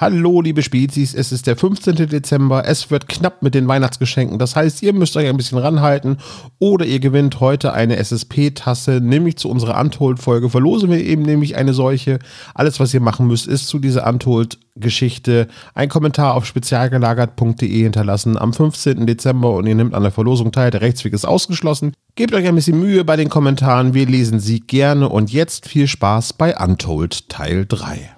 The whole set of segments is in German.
Hallo, liebe Spezies, es ist der 15. Dezember, es wird knapp mit den Weihnachtsgeschenken, das heißt, ihr müsst euch ein bisschen ranhalten oder ihr gewinnt heute eine SSP-Tasse, nämlich zu unserer Untold-Folge verlosen wir eben nämlich eine solche. Alles, was ihr machen müsst, ist zu dieser Untold-Geschichte ein Kommentar auf spezialgelagert.de hinterlassen am 15. Dezember und ihr nehmt an der Verlosung teil, der Rechtsweg ist ausgeschlossen. Gebt euch ein bisschen Mühe bei den Kommentaren, wir lesen sie gerne und jetzt viel Spaß bei Untold Teil 3.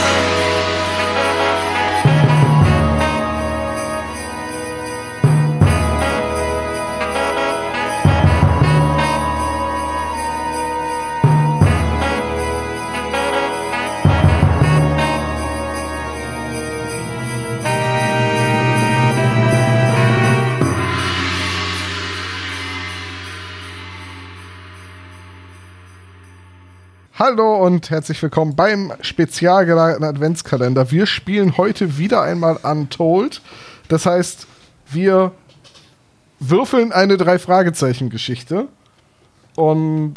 Hallo und herzlich willkommen beim spezial gelagerten Adventskalender. Wir spielen heute wieder einmal Untold. Das heißt, wir würfeln eine Drei-Fragezeichen-Geschichte. Und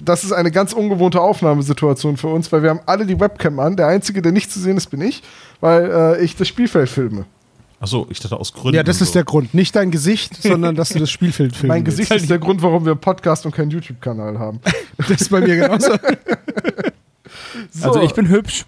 das ist eine ganz ungewohnte Aufnahmesituation für uns, weil wir haben alle die Webcam an. Der Einzige, der nicht zu sehen ist, bin ich, weil äh, ich das Spielfeld filme. Achso, ich dachte aus Gründen. Ja, das ist so. der Grund. Nicht dein Gesicht, sondern dass du das Spielfeld filmst. Mein Gesicht ist der Grund, warum wir einen Podcast und keinen YouTube-Kanal haben. Das ist bei mir genauso. So. Also ich bin hübsch.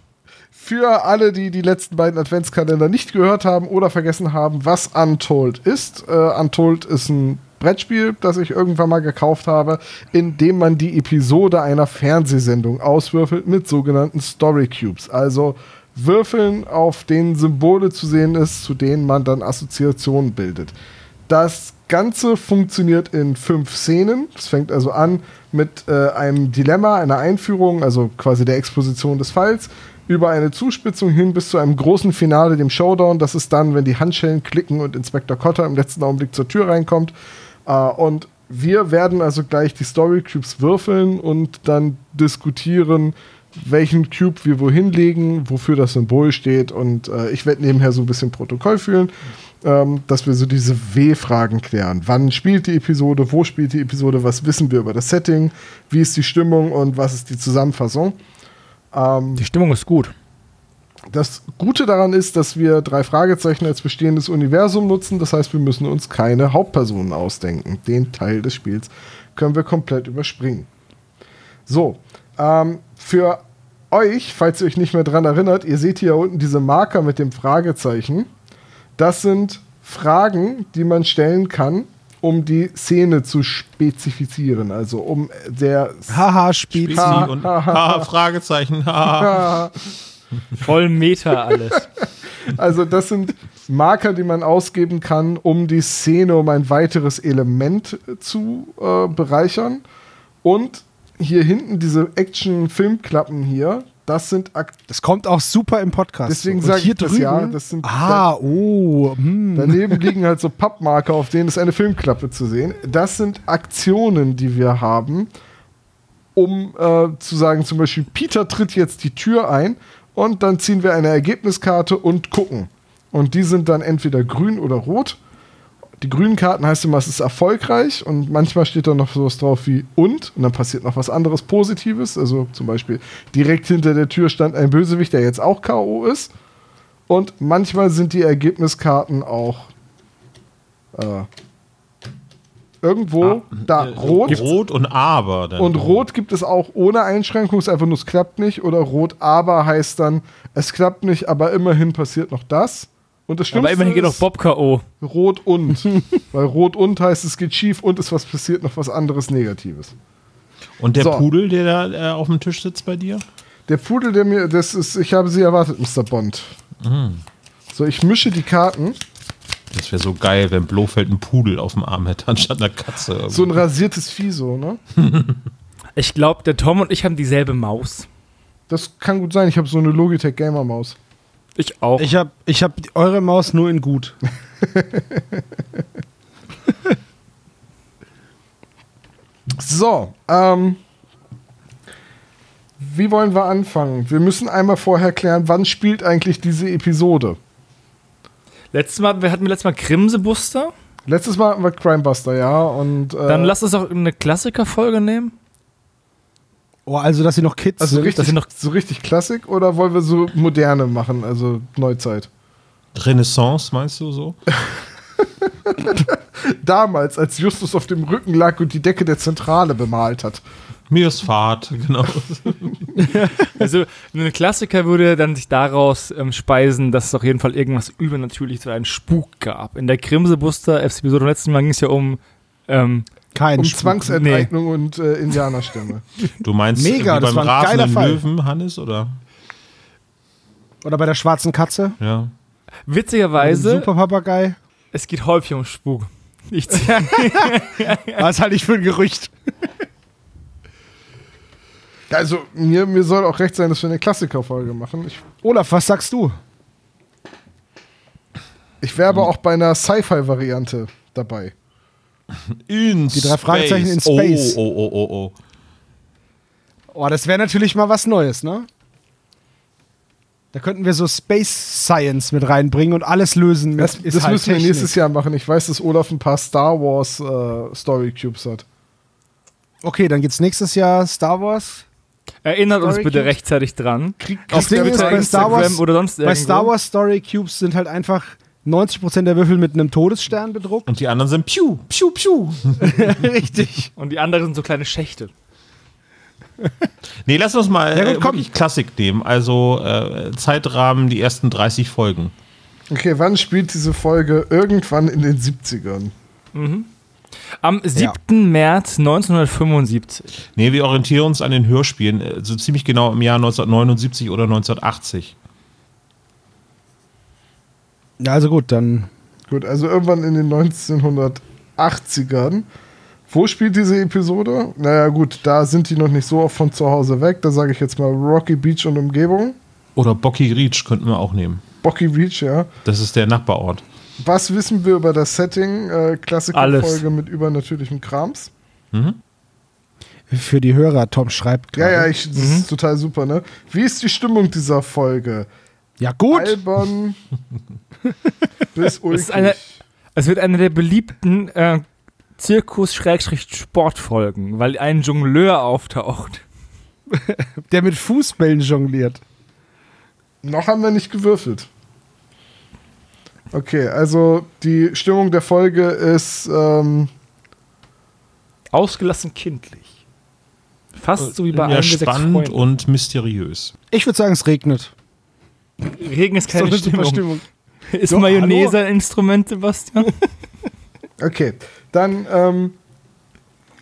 Für alle, die die letzten beiden Adventskalender nicht gehört haben oder vergessen haben, was Untold ist. Äh, Untold ist ein Brettspiel, das ich irgendwann mal gekauft habe, in dem man die Episode einer Fernsehsendung auswürfelt mit sogenannten Story Cubes. Also Würfeln, auf denen Symbole zu sehen ist, zu denen man dann Assoziationen bildet. Das Ganze funktioniert in fünf Szenen. Es fängt also an mit äh, einem Dilemma, einer Einführung, also quasi der Exposition des Falls, über eine Zuspitzung hin bis zu einem großen Finale, dem Showdown. Das ist dann, wenn die Handschellen klicken und Inspektor Cotter im letzten Augenblick zur Tür reinkommt. Äh, und wir werden also gleich die Story Cubes würfeln und dann diskutieren, welchen Cube wir wohin legen, wofür das Symbol steht. Und äh, ich werde nebenher so ein bisschen Protokoll führen, ähm, dass wir so diese W-Fragen klären. Wann spielt die Episode? Wo spielt die Episode? Was wissen wir über das Setting? Wie ist die Stimmung und was ist die Zusammenfassung? Ähm, Die Stimmung ist gut. das Gute daran ist, dass wir drei Fragezeichen als bestehendes Universum nutzen. Das heißt, wir müssen uns keine Hauptpersonen ausdenken. Den Teil des Spiels können wir komplett überspringen. So, ähm, für euch, falls ihr euch nicht mehr dran erinnert, ihr seht hier unten diese Marker mit dem Fragezeichen. Das sind Fragen, die man stellen kann, um die Szene zu spezifizieren. Also um der Haha, Spezi. Spezi und haha, Fragezeichen, haha. Voll Meter alles. Also das sind Marker, die man ausgeben kann, um die Szene um ein weiteres Element zu äh, bereichern. Und hier hinten diese Action-Filmklappen hier, das sind Ak Das kommt auch super im Podcast. Deswegen sage ich das drüben. ja. Das sind ah, oh. Hm. Daneben liegen halt so Pappmarker, auf denen ist eine Filmklappe zu sehen. Das sind Aktionen, die wir haben, um äh, zu sagen, zum Beispiel, Peter tritt jetzt die Tür ein und dann ziehen wir eine Ergebniskarte und gucken. Und die sind dann entweder grün oder rot. Die grünen Karten heißt immer, es ist erfolgreich und manchmal steht da noch sowas drauf wie und und dann passiert noch was anderes Positives. Also zum Beispiel direkt hinter der Tür stand ein Bösewicht, der jetzt auch K.O. ist. Und manchmal sind die Ergebniskarten auch äh, irgendwo da Äh, rot. Rot und aber. Dann. Und rot gibt es auch ohne Einschränkung, ist einfach nur, es klappt nicht. Oder rot aber heißt dann, es klappt nicht, aber immerhin passiert noch das. Und das Aber Schlimmste immerhin geht noch ist Bob K.O. rot und. Weil rot und heißt, es geht schief und ist was passiert, noch was anderes Negatives. Und der So. Pudel, der da äh, auf dem Tisch sitzt bei dir? Der Pudel, der mir, das ist, ich habe sie erwartet, Mr. Bond. Mhm. So, ich mische die Karten. Das wäre so geil, wenn Blofeld einen Pudel auf dem Arm hätte, anstatt einer Katze. So ein rasiertes Vieh, so, ne? Ich glaube, der Tom und ich haben dieselbe Maus. Das kann gut sein. Ich habe so eine Logitech Gamer Maus. Ich auch. Ich habe ich hab eure Maus nur in gut. So, ähm, wie wollen wir anfangen? Wir müssen einmal vorher klären, wann spielt eigentlich diese Episode? Letztes Mal, wir hatten wir letztes Mal Krimsebuster. Letztes Mal hatten wir Crimebuster, ja. Und, äh, Dann lass uns doch eine Klassikerfolge nehmen. Oh, also, dass sie noch Kids also sind. richtig, wir noch- so richtig Klassik oder wollen wir so moderne machen, also Neuzeit? Renaissance, meinst du so? Damals, als Justus auf dem Rücken lag und die Decke der Zentrale bemalt hat. Mir ist Fahrt, genau. Also ein Klassiker würde dann sich daraus ähm, speisen, dass es auf jeden Fall irgendwas übernatürlich zu einem Spuk gab. In der Grimsebuster Episode vom letzten Mal ging es ja um ähm, Kein Um Spuk. Zwangsenteignung und äh, Indianerstämme. Du meinst Mega, wie das beim war ein geiler rasenden Fall. Löwen, Hannes, oder? Oder bei der schwarzen Katze. Ja. witzigerweise, Super Papagei. es geht häufig um Spuk. Ich, Was halte ich für ein Gerücht? Also, mir, mir soll auch recht sein, dass wir eine Klassikerfolge machen. Ich, Olaf, was sagst du? ich wäre aber auch bei einer Sci-Fi-Variante dabei. In Die drei Fragezeichen in Oh, Space. Oh, oh, oh, oh. Oh, das wäre natürlich mal was Neues, ne? Da könnten wir so Space Science mit reinbringen und alles lösen mit Das, ist das halt müssen wir Technik. nächstes Jahr machen. Ich weiß, dass Olaf ein paar Star Wars äh, Story Cubes hat. Okay, dann geht's nächstes Jahr Star Wars. erinnert uns Story bitte Cubes? rechtzeitig dran. Krieg, ist, bitte bei Star Wars- Instagram oder sonst Bei irgendwo. Star Wars Story Cubes sind halt einfach 90% der Würfel mit einem Todesstern bedruckt. Und die anderen sind Piu, Piu, Piu. Richtig. Und die anderen sind so kleine Schächte. Nee, lass uns mal Ja, gut, äh, komm. wirklich Klassik nehmen. Also äh, Zeitrahmen, die ersten 30 Folgen. Okay, wann spielt diese Folge? Irgendwann in den 70ern. Am 7. März 1975. Nee, wir orientieren uns an den Hörspielen, äh, so ziemlich genau im Jahr 1979 oder 1980. Ja, also gut, dann. Gut, also irgendwann in den 1980ern. Wo spielt diese Episode? Naja, gut, da sind die noch nicht so oft von zu Hause weg. Da sage ich jetzt mal Rocky Beach und Umgebung. Oder Bocky Reach könnten wir auch nehmen. Bocky Beach, ja. Das ist der Nachbarort. Was wissen wir über das Setting? Äh, Klassikerfolge mit übernatürlichem Krams. Für die Hörer, Tom schreibt Ja, gerade. ja, ich, das ist total super, ne? Wie ist die Stimmung dieser Folge? Ja, gut. Albern bis ulkig. ist eine- Es wird eine der beliebten äh, Zirkus-Sportfolgen, weil ein Jongleur auftaucht. Der mit Fußbällen jongliert. Noch haben wir nicht gewürfelt. Okay, also die Stimmung der Folge ist ähm, Ausgelassen kindlich. Fast so wie bei ja, einem der sechs spannend Freunde. und mysteriös. Ich würde sagen, es regnet. Regen ist keine So super Stimmung. Ist Ja, Mayonnaise ein Instrument, Sebastian? okay. Dann ähm,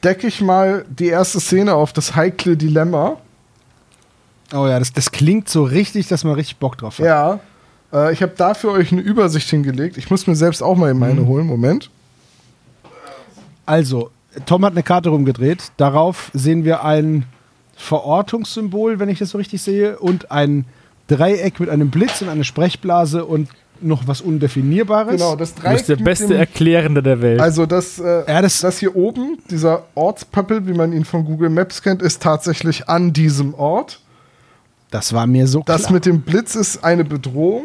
decke ich mal die erste Szene auf das heikle Dilemma. Oh ja, das, das klingt so richtig, dass man richtig Bock drauf hat. Ja. Äh, ich habe da für euch eine Übersicht hingelegt. Ich muss mir selbst auch mal meine Mhm. holen. Moment. Also, Tom hat eine Karte rumgedreht. Darauf sehen wir ein Verortungssymbol, wenn ich das so richtig sehe, und ein Dreieck mit einem Blitz und einer Sprechblase und noch was Undefinierbares. Genau, das Du Dreieck bist der beste dem- Erklärende der Welt. Also das, äh, Ja, das- das hier oben, dieser Ortspöppel, wie man ihn von Google Maps kennt, ist tatsächlich an diesem Ort. Das war mir so Das klar. mit dem Blitz ist eine Bedrohung.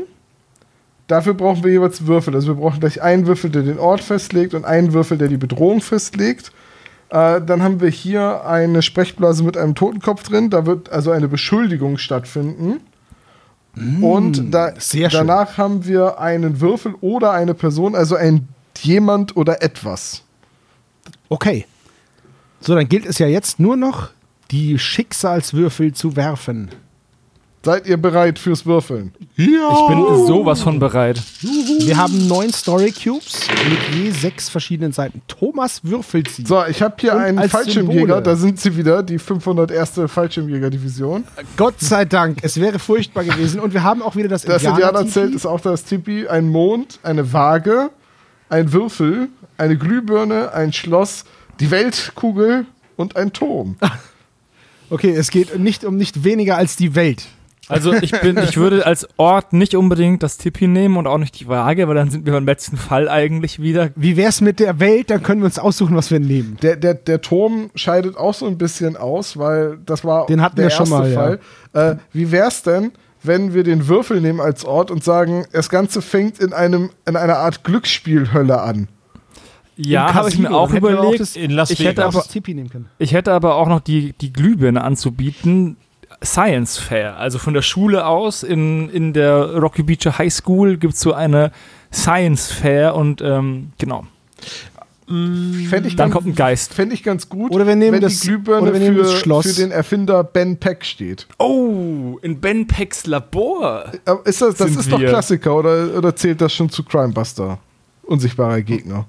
Dafür brauchen wir jeweils Würfel. Also wir brauchen gleich einen Würfel, der den Ort festlegt und einen Würfel, der die Bedrohung festlegt. Äh, dann haben wir hier eine Sprechblase mit einem Totenkopf drin. Da wird also eine Beschuldigung stattfinden. Und da, Mm, sehr schön. danach haben wir einen Würfel oder eine Person, also ein jemand oder etwas. okay. So, dann gilt es ja jetzt nur noch, die Schicksalswürfel zu werfen. Seid ihr bereit fürs Würfeln? ich bin sowas von bereit. Wir haben neun Story Cubes mit je sechs verschiedenen Seiten. Thomas würfelt sie. So, ich habe hier Und einen Fallschirmjäger. Symbole. Da sind sie wieder, die 501. Fallschirmjäger-Division. Gott sei Dank, es wäre furchtbar gewesen. Und wir haben auch wieder das, Das. Indianerzelt ist auch das Tipi. Ein Mond, eine Waage, ein Würfel, eine Glühbirne, ein Schloss, die Weltkugel und ein Turm. Okay, es geht nicht um nicht weniger als die Welt. Also ich bin, ich würde als Ort nicht unbedingt das Tippi nehmen und auch nicht die Waage, weil dann sind wir beim letzten Fall eigentlich wieder. Wie wär's mit der Welt? Dann können wir uns aussuchen, was wir nehmen. Der, der, der Turm scheidet auch so ein bisschen aus, weil das war Den hatten der wir schon erste mal, ja. Fall. Äh, wie wär's denn, wenn wir den Würfel nehmen als Ort und sagen, das Ganze fängt in, einem, in einer Art Glücksspielhölle an? Ja, habe ich mir auch überlegt. das- In Las Ich hätte aber- das Tipi nehmen können. Ich hätte aber auch noch die, die Glühbirne anzubieten. Science Fair. Also von der Schule aus in, in der Rocky Beach High School gibt es so eine Science Fair und ähm, genau. Fände ich, Dann ganz- kommt ein Geist. fänd ich ganz gut, Oder wir nehmen wenn das- die Glühbirne oder wir nehmen für, das Schloss. für den Erfinder Ben Peck steht. Oh, in Ben Pecks Labor. Aber ist das, das Sind ist doch wir. Klassiker oder, oder zählt das schon zu Crimebuster? Unsichtbarer Gegner.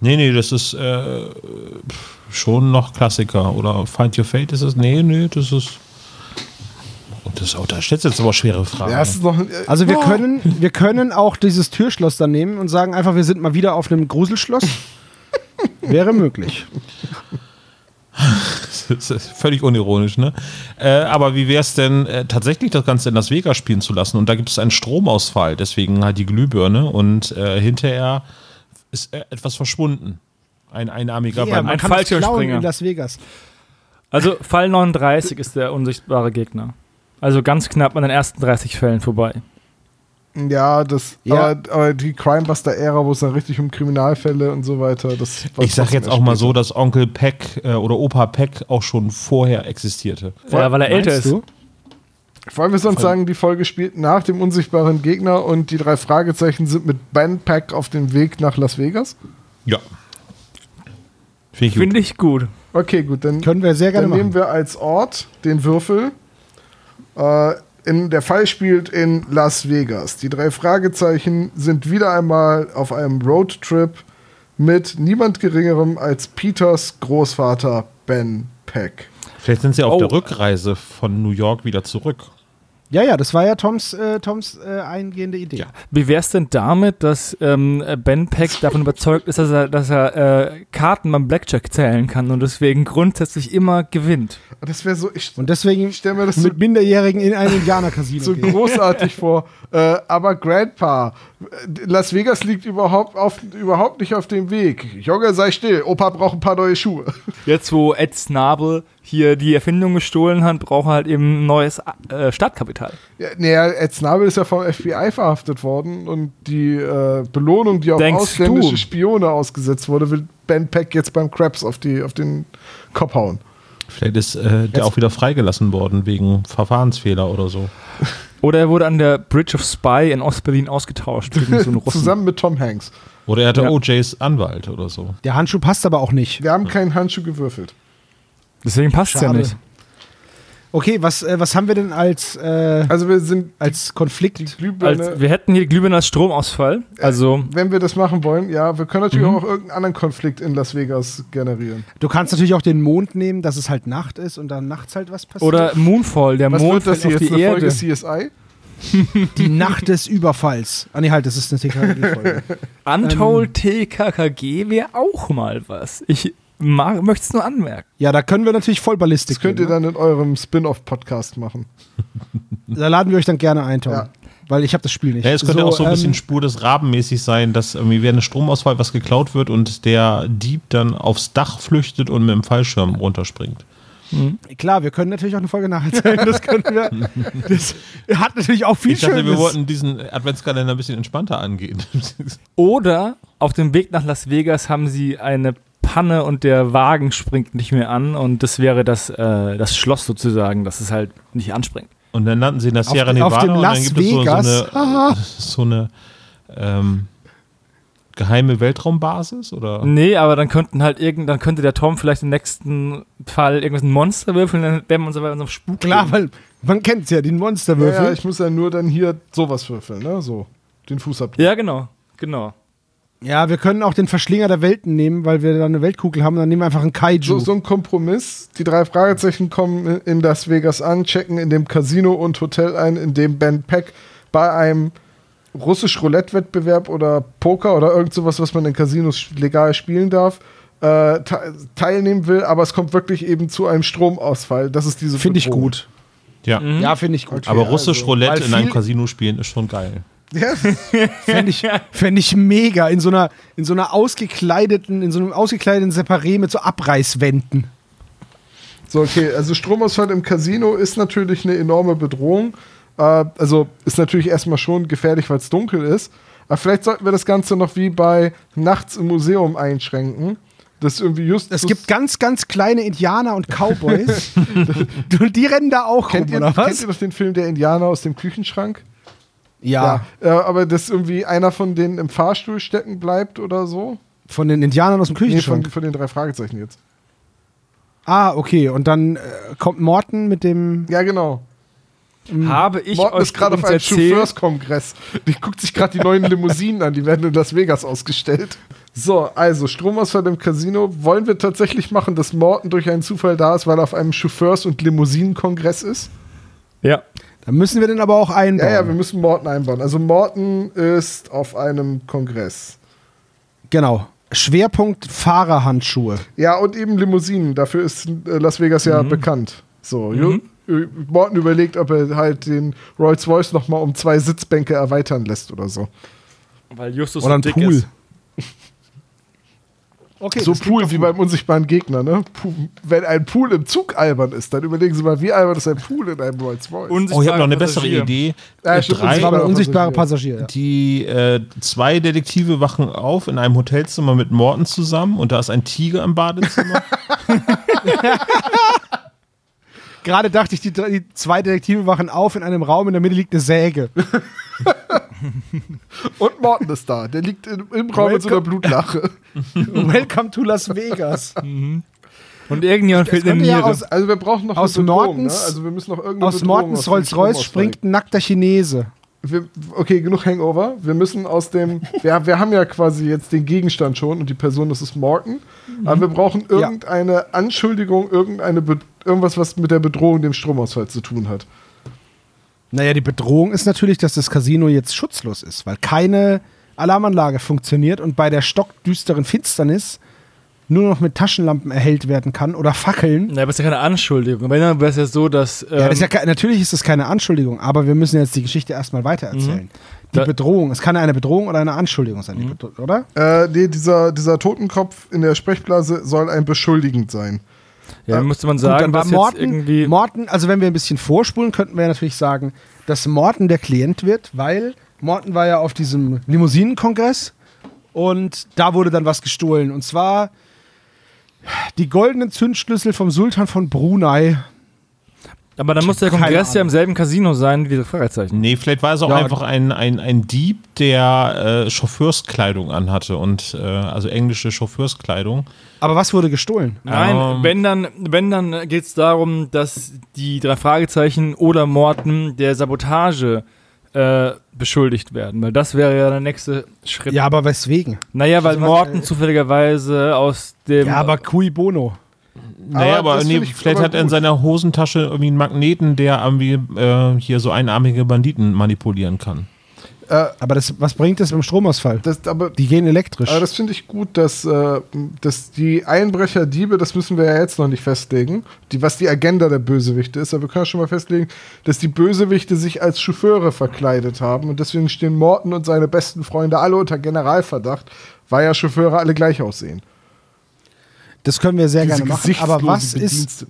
Nee, nee, das ist äh, schon noch Klassiker. Oder Find Your Fate ist es? Nee, nee, das ist. Und das, oh, da stellst du jetzt aber schwere Fragen. Ja, noch, äh, Also wir oh, können, wir können auch dieses Türschloss dann nehmen und sagen einfach, wir sind mal wieder auf einem Gruselschloss. Wäre möglich. Das ist völlig unironisch, ne? Äh, aber wie wäre es denn, äh, tatsächlich das Ganze in Las Vegas spielen zu lassen? Und da gibt es einen Stromausfall, deswegen halt die Glühbirne und äh, hinterher ist äh, etwas verschwunden. Ein einarmiger Ja, beim ein Fallschirmspringer. in Las Vegas. Also Fall 39 ist der unsichtbare Gegner. Also ganz knapp an den ersten 30 Fällen vorbei. Ja, das, Ja. Aber, aber die Crimebuster-Ära, wo es dann richtig um Kriminalfälle und so weiter, das war Ich sag jetzt auch mal später. so, dass Onkel Peck äh, oder Opa Peck auch schon vorher existierte. Ja, weil er älter ist. du? Wollen wir sonst sagen, die Folge spielt nach dem unsichtbaren Gegner und die drei Fragezeichen sind mit Ben Peck auf dem Weg nach Las Vegas? Ja. Finde ich gut. Finde ich gut. Okay, gut, dann, Können wir sehr gerne dann nehmen wir als Ort den Würfel. Äh, in, der Fall spielt in Las Vegas. Die drei Fragezeichen sind wieder einmal auf einem Roadtrip mit niemand Geringerem als Peters Großvater Ben Peck. Vielleicht sind sie auf Oh. der Rückreise von New York wieder zurück. Ja, ja, das war ja Toms, äh, Toms äh, eingehende Idee. Ja. Wie wär's denn damit, dass ähm, Ben Peck davon überzeugt ist, dass er, dass er äh, Karten beim Blackjack zählen kann und deswegen grundsätzlich immer gewinnt? Das wäre so, ich, Und deswegen ich mir das so mit Minderjährigen in ein Indianer-Casino so gehen. großartig vor. Äh, aber Grandpa, Las Vegas liegt überhaupt, auf, überhaupt nicht auf dem Weg. Junge, sei still. Opa braucht ein paar neue Schuhe. Jetzt, wo Ed Snabel hier die Erfindung gestohlen hat, braucht er halt eben ein neues äh, Startkapital. Ja, naja, Ed Snabel ist ja vom FBI verhaftet worden und die äh, Belohnung, die auf Denkst ausländische du? Spione ausgesetzt wurde, will Ben Peck jetzt beim Krabs auf, die, auf den Kopf hauen. Vielleicht ist äh, der auch wieder freigelassen worden wegen Verfahrensfehler oder so. Oder er wurde an der Bridge of Spy in Ostberlin ausgetauscht gegen so. Zusammen mit Tom Hanks. Oder er hatte Ja. OJs Anwalt oder so. Der Handschuh passt aber auch nicht. Wir haben keinen Handschuh gewürfelt. Deswegen passt ja Schade. nicht. Okay, was, äh, was haben wir denn als, äh, Also wir sind als Konflikt? Als, wir hätten hier Glühbirne als Stromausfall. Also wenn wir das machen wollen, ja, wir können natürlich Mhm. auch irgendeinen anderen Konflikt in Las Vegas generieren. Du kannst natürlich auch den Mond nehmen, dass es halt Nacht ist und dann nachts halt was passiert. Oder Moonfall, der Was Mond wird das hier auf jetzt, die eine Erde. Folge CSI? die Nacht des Überfalls. Ah nee, halt, das ist eine TKG-Folge. Untold TKKG wäre auch mal was. Ich möchte es nur anmerken. ja, da können wir natürlich voll Ballistik Das könnt ihr gehen, dann in eurem Spin-off-Podcast machen. ne? Da laden wir euch dann gerne ein, Tom. Ja. Weil ich habe das Spiel nicht. Ja, es könnte auch so ein bisschen ähm, Spur des Rabenmäßig sein, dass irgendwie während Stromausfall was geklaut wird und der Dieb dann aufs Dach flüchtet und mit dem Fallschirm runterspringt. Klar, wir können natürlich auch eine Folge nacherzählen. Das können wir. Das hat natürlich auch viel Ich dachte, wir Schönes. wollten diesen Adventskalender ein bisschen entspannter angehen. Oder auf dem Weg nach Las Vegas haben sie eine Panne und der Wagen springt nicht mehr an und das wäre das, äh, das Schloss sozusagen, dass es halt nicht anspringt. Und dann landen sie in der Sierra Auf- Nevada auf dem und dann Las gibt es so, so Vegas. eine, so eine ähm, geheime Weltraumbasis oder? Nee, aber dann könnten halt irgend, dann könnte der Tom vielleicht im nächsten Fall irgendwas ein Monster würfeln, dann wären wir uns so einem Spuk. Klar, weil man kennt es ja, den Ja, Monsterwürfel. ja, ich muss ja nur dann hier sowas würfeln, ne? So. Den Fußabdruck. Ja, genau, genau. Ja, wir können auch den Verschlinger der Welten nehmen, weil wir da eine Weltkugel haben. Dann nehmen wir einfach einen Kaiju. So, so ein Kompromiss. Die drei Fragezeichen kommen in Las Vegas an, checken in dem Casino und Hotel ein, in dem Ben Peck bei einem russisch Roulette-Wettbewerb oder Poker oder irgend sowas, was man in Casinos legal spielen darf, äh, te teilnehmen will, aber es kommt wirklich eben zu einem Stromausfall. Das ist diese Finde ich gut. Ja. Ja, finde ich gut. Aber also, russisch Roulette weil in einem Casino spielen ist schon geil. Ja, Fände ich, fänd ich mega. In so einer, in so einer ausgekleideten, in so einem ausgekleideten Separé mit so Abreißwänden. So, okay, also Stromausfall im Casino ist natürlich eine enorme Bedrohung. Äh, also ist natürlich erstmal schon gefährlich, weil es dunkel ist. Aber vielleicht sollten wir das Ganze noch wie bei Nachts im Museum einschränken. Das irgendwie just. Es gibt ganz, ganz kleine Indianer und Cowboys. und die rennen da auch kennt rum, ihr, oder kennt was? ihr noch den Film Der Indianer aus dem Küchenschrank? Ja, Äh, aber dass irgendwie einer von denen im Fahrstuhl stecken bleibt oder so? von den Indianern aus dem Nee, von, Küchenschrank. von den drei Fragezeichen jetzt. ah, okay. Und dann äh, kommt Morten mit dem. Ja, genau. Habe ich Morten euch ist gerade auf einem Chauffeurskongress. Die guckt sich gerade die neuen Limousinen an, die werden in Las Vegas ausgestellt. So, also Stromausfall im Casino. Wollen wir tatsächlich machen, dass Morten durch einen Zufall da ist, weil er auf einem Chauffeurs- und Limousinenkongress ist? Ja. Da müssen wir den aber auch einbauen. Ja, ja, wir müssen Morten einbauen. Also Morten ist auf einem Kongress. genau. Schwerpunkt Fahrerhandschuhe. Ja, und eben Limousinen. Dafür ist äh, Las Vegas Mhm. ja bekannt. So, äh, Morten überlegt, ob er halt den Rolls-Royce noch mal um zwei Sitzbänke erweitern lässt oder so. Weil Justus Oder ein dick Pool. ist. Okay, so Pool wie beim unsichtbaren Gegner, ne? Wenn ein Pool im Zug albern ist, dann überlegen Sie mal, wie albern ist ein Pool in einem Rolls-Royce? Oh, ich habe noch eine bessere Passagier. Idee. Ja, stimmt, drei, aber unsichtbare Passagier. Passagier. Ja. die äh, zwei Detektive wachen auf in einem Hotelzimmer mit Morten zusammen und da ist ein Tiger im Badezimmer. Gerade dachte ich, die, die zwei Detektive wachen auf in einem Raum, in der Mitte liegt eine Säge. Und Morten ist da. Der liegt in, im Raum mit so einer Blutlache. Welcome to Las Vegas. Und irgendjemand fehlt eine könnte ja Niere. aus- Also wir brauchen noch Aus eine Bedrohung, Mortens- ne? Also wir müssen noch irgendeine Aus Bedrohung Mortens Rolls-Royce springt ein nackter Chinese. Wir, okay, genug Hangover. Wir müssen aus dem. wir, wir haben ja quasi jetzt den Gegenstand schon und die Person, das ist Morton. Aber wir brauchen Ja. irgendeine Anschuldigung, irgendeine Be irgendwas, was mit der Bedrohung dem Stromausfall zu tun hat. Naja, die Bedrohung ist natürlich, dass das Casino jetzt schutzlos ist, weil keine Alarmanlage funktioniert und bei der stockdüsteren Finsternis nur noch mit Taschenlampen erhellt werden kann oder Fackeln. Na, aber ist ja keine Anschuldigung. Wenn, dann wäre es ja so, dass. Ähm, Ja, das ist ja, ke- natürlich ist das keine Anschuldigung, aber wir müssen jetzt die Geschichte erstmal weitererzählen. Die Da- Bedrohung, es kann eine Bedrohung oder eine Anschuldigung sein, Mhm. Oder? Äh, nee, dieser, dieser Totenkopf in der Sprechblase soll ein beschuldigend sein. Ja, dann müsste man Gut, sagen, dann war Morten, irgendwie. Morten, also wenn wir ein bisschen vorspulen, könnten wir natürlich sagen, dass Morten der Klient wird, weil Morten war ja auf diesem Limousinenkongress und da wurde dann was gestohlen. Und zwar die goldenen Zündschlüssel vom Sultan von Brunei. Aber dann muss der Kongress ja im selben Casino sein wie das Fragezeichen. nee, vielleicht war es auch Ja. einfach ein, ein, ein Dieb, der äh, Chauffeurskleidung anhatte und äh, also englische Chauffeurskleidung. Aber was wurde gestohlen? Nein, Ähm. wenn dann, wenn dann geht es darum, dass die drei Fragezeichen oder Morten der Sabotage äh, beschuldigt werden, weil das wäre ja der nächste Schritt. Ja, aber weswegen? Naja, weil Also Morten zufälligerweise aus dem. Ja, aber cui bono. Naja, Aber aber, nee, vielleicht aber hat er in seiner Hosentasche irgendwie einen Magneten, der irgendwie äh, hier so einarmige Banditen manipulieren kann. Äh, Aber das, was bringt das beim Stromausfall? das, aber Die gehen elektrisch. aber das finde ich gut, dass, äh, dass die Einbrecher, Diebe, das müssen wir ja jetzt noch nicht festlegen, die, was die Agenda der Bösewichte ist. Aber wir können schon mal festlegen, dass die Bösewichte sich als Chauffeure verkleidet haben. Und deswegen stehen Morton und seine besten Freunde alle unter Generalverdacht, weil ja Chauffeure alle gleich aussehen. Das können wir sehr Diese gerne machen. Aber was ist,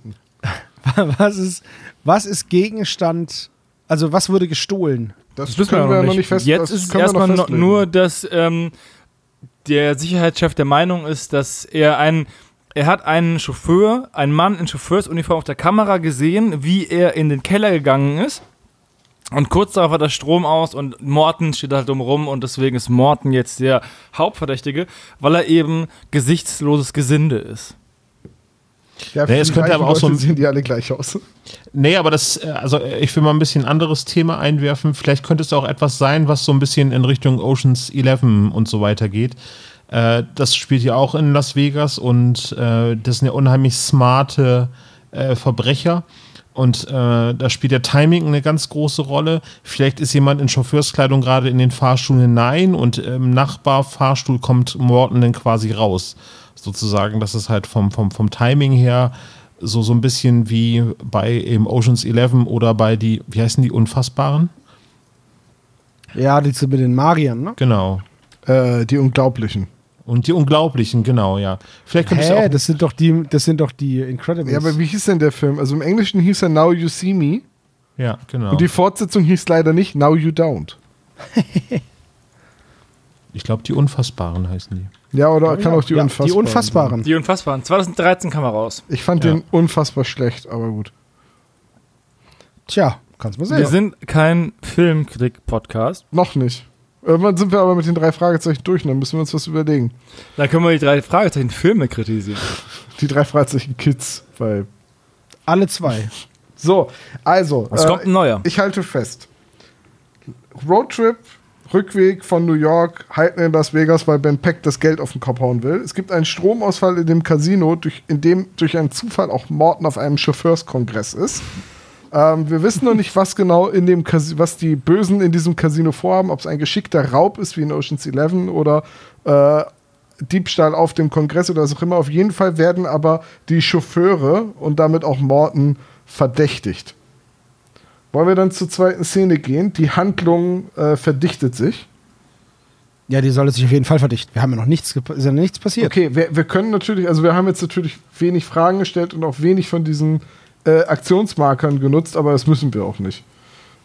was ist, was ist Gegenstand? Also was wurde gestohlen? Das, Das wissen können wir wir noch noch nicht nicht. fest Jetzt das ist erstmal nur, dass ähm, der Sicherheitschef der Meinung ist, dass er ein er hat einen Chauffeur, einen Mann in Chauffeursuniform auf der Kamera gesehen, wie er in den Keller gegangen ist. Und kurz darauf hat er Strom aus und Morten steht halt rum und deswegen ist Morten jetzt der Hauptverdächtige, weil er eben gesichtsloses Gesinde ist. Ja, Nee, es könnte aber auch so Leute sehen die alle gleich aus. Nee, aber das, äh, also äh, ich will mal ein bisschen anderes Thema einwerfen. Vielleicht könnte es auch etwas sein, was so ein bisschen in Richtung Oceans 11 und so weiter geht. Äh, das spielt ja auch in Las Vegas und äh, das sind ja unheimlich smarte äh, Verbrecher. Und äh, da spielt der Timing eine ganz große Rolle. Vielleicht ist jemand in Chauffeurskleidung gerade in den Fahrstuhl hinein und im Nachbarfahrstuhl kommt Morton dann quasi raus. Sozusagen, das ist halt vom, vom, vom Timing her so, so ein bisschen wie bei eben Oceans 11 oder bei die, wie heißen die, Unfassbaren? Ja, die sind mit den Magiern, ne? Genau. Äh, die Unglaublichen. Und die Unglaublichen, genau, ja. Vielleicht es Hä, auch. das sind doch die, das sind doch die Incredibles. Ja, aber wie hieß denn der Film? Also im Englischen hieß er Now You See Me. ja, genau. Und die Fortsetzung hieß leider nicht Now You Don't. Ich glaube, die Unfassbaren heißen die. Ja, oder kann auch die Ja, Unfassbaren. Die Unfassbaren. Die Unfassbaren. 2013 kam er raus. Ich fand Ja. den unfassbar schlecht, aber gut. Tja, kannst mal Wir sehen. sind kein Filmkritik-Podcast. Noch nicht. Irgendwann sind wir aber mit den drei Fragezeichen durch und dann müssen wir uns was überlegen. Da können wir die drei Fragezeichen Filme kritisieren. Die drei Fragezeichen Kids, weil. Alle zwei. So, also. Es kommt ein neuer. Ich halte fest. Roadtrip, Rückweg von New York, halten in Las Vegas, weil Ben Peck das Geld auf den Kopf hauen will. Es gibt einen Stromausfall in dem Casino, durch, in dem durch einen Zufall auch Morton auf einem Chauffeurskongress ist. Ähm, wir wissen noch nicht, was genau in dem Casi was die Bösen in diesem Casino vorhaben, ob es ein geschickter Raub ist wie in Ocean's Eleven oder äh, Diebstahl auf dem Kongress oder was auch immer. Auf jeden Fall werden aber die Chauffeure und damit auch Morton verdächtigt. Wollen wir dann zur zweiten Szene gehen? Die Handlung äh, verdichtet sich. Ja, die sollte sich auf jeden Fall verdichten. Wir haben ja noch nichts, ist ja nichts passiert. Okay, wir, wir können natürlich, also wir haben jetzt natürlich wenig Fragen gestellt und auch wenig von diesen äh, Aktionsmarkern genutzt, aber das müssen wir auch nicht.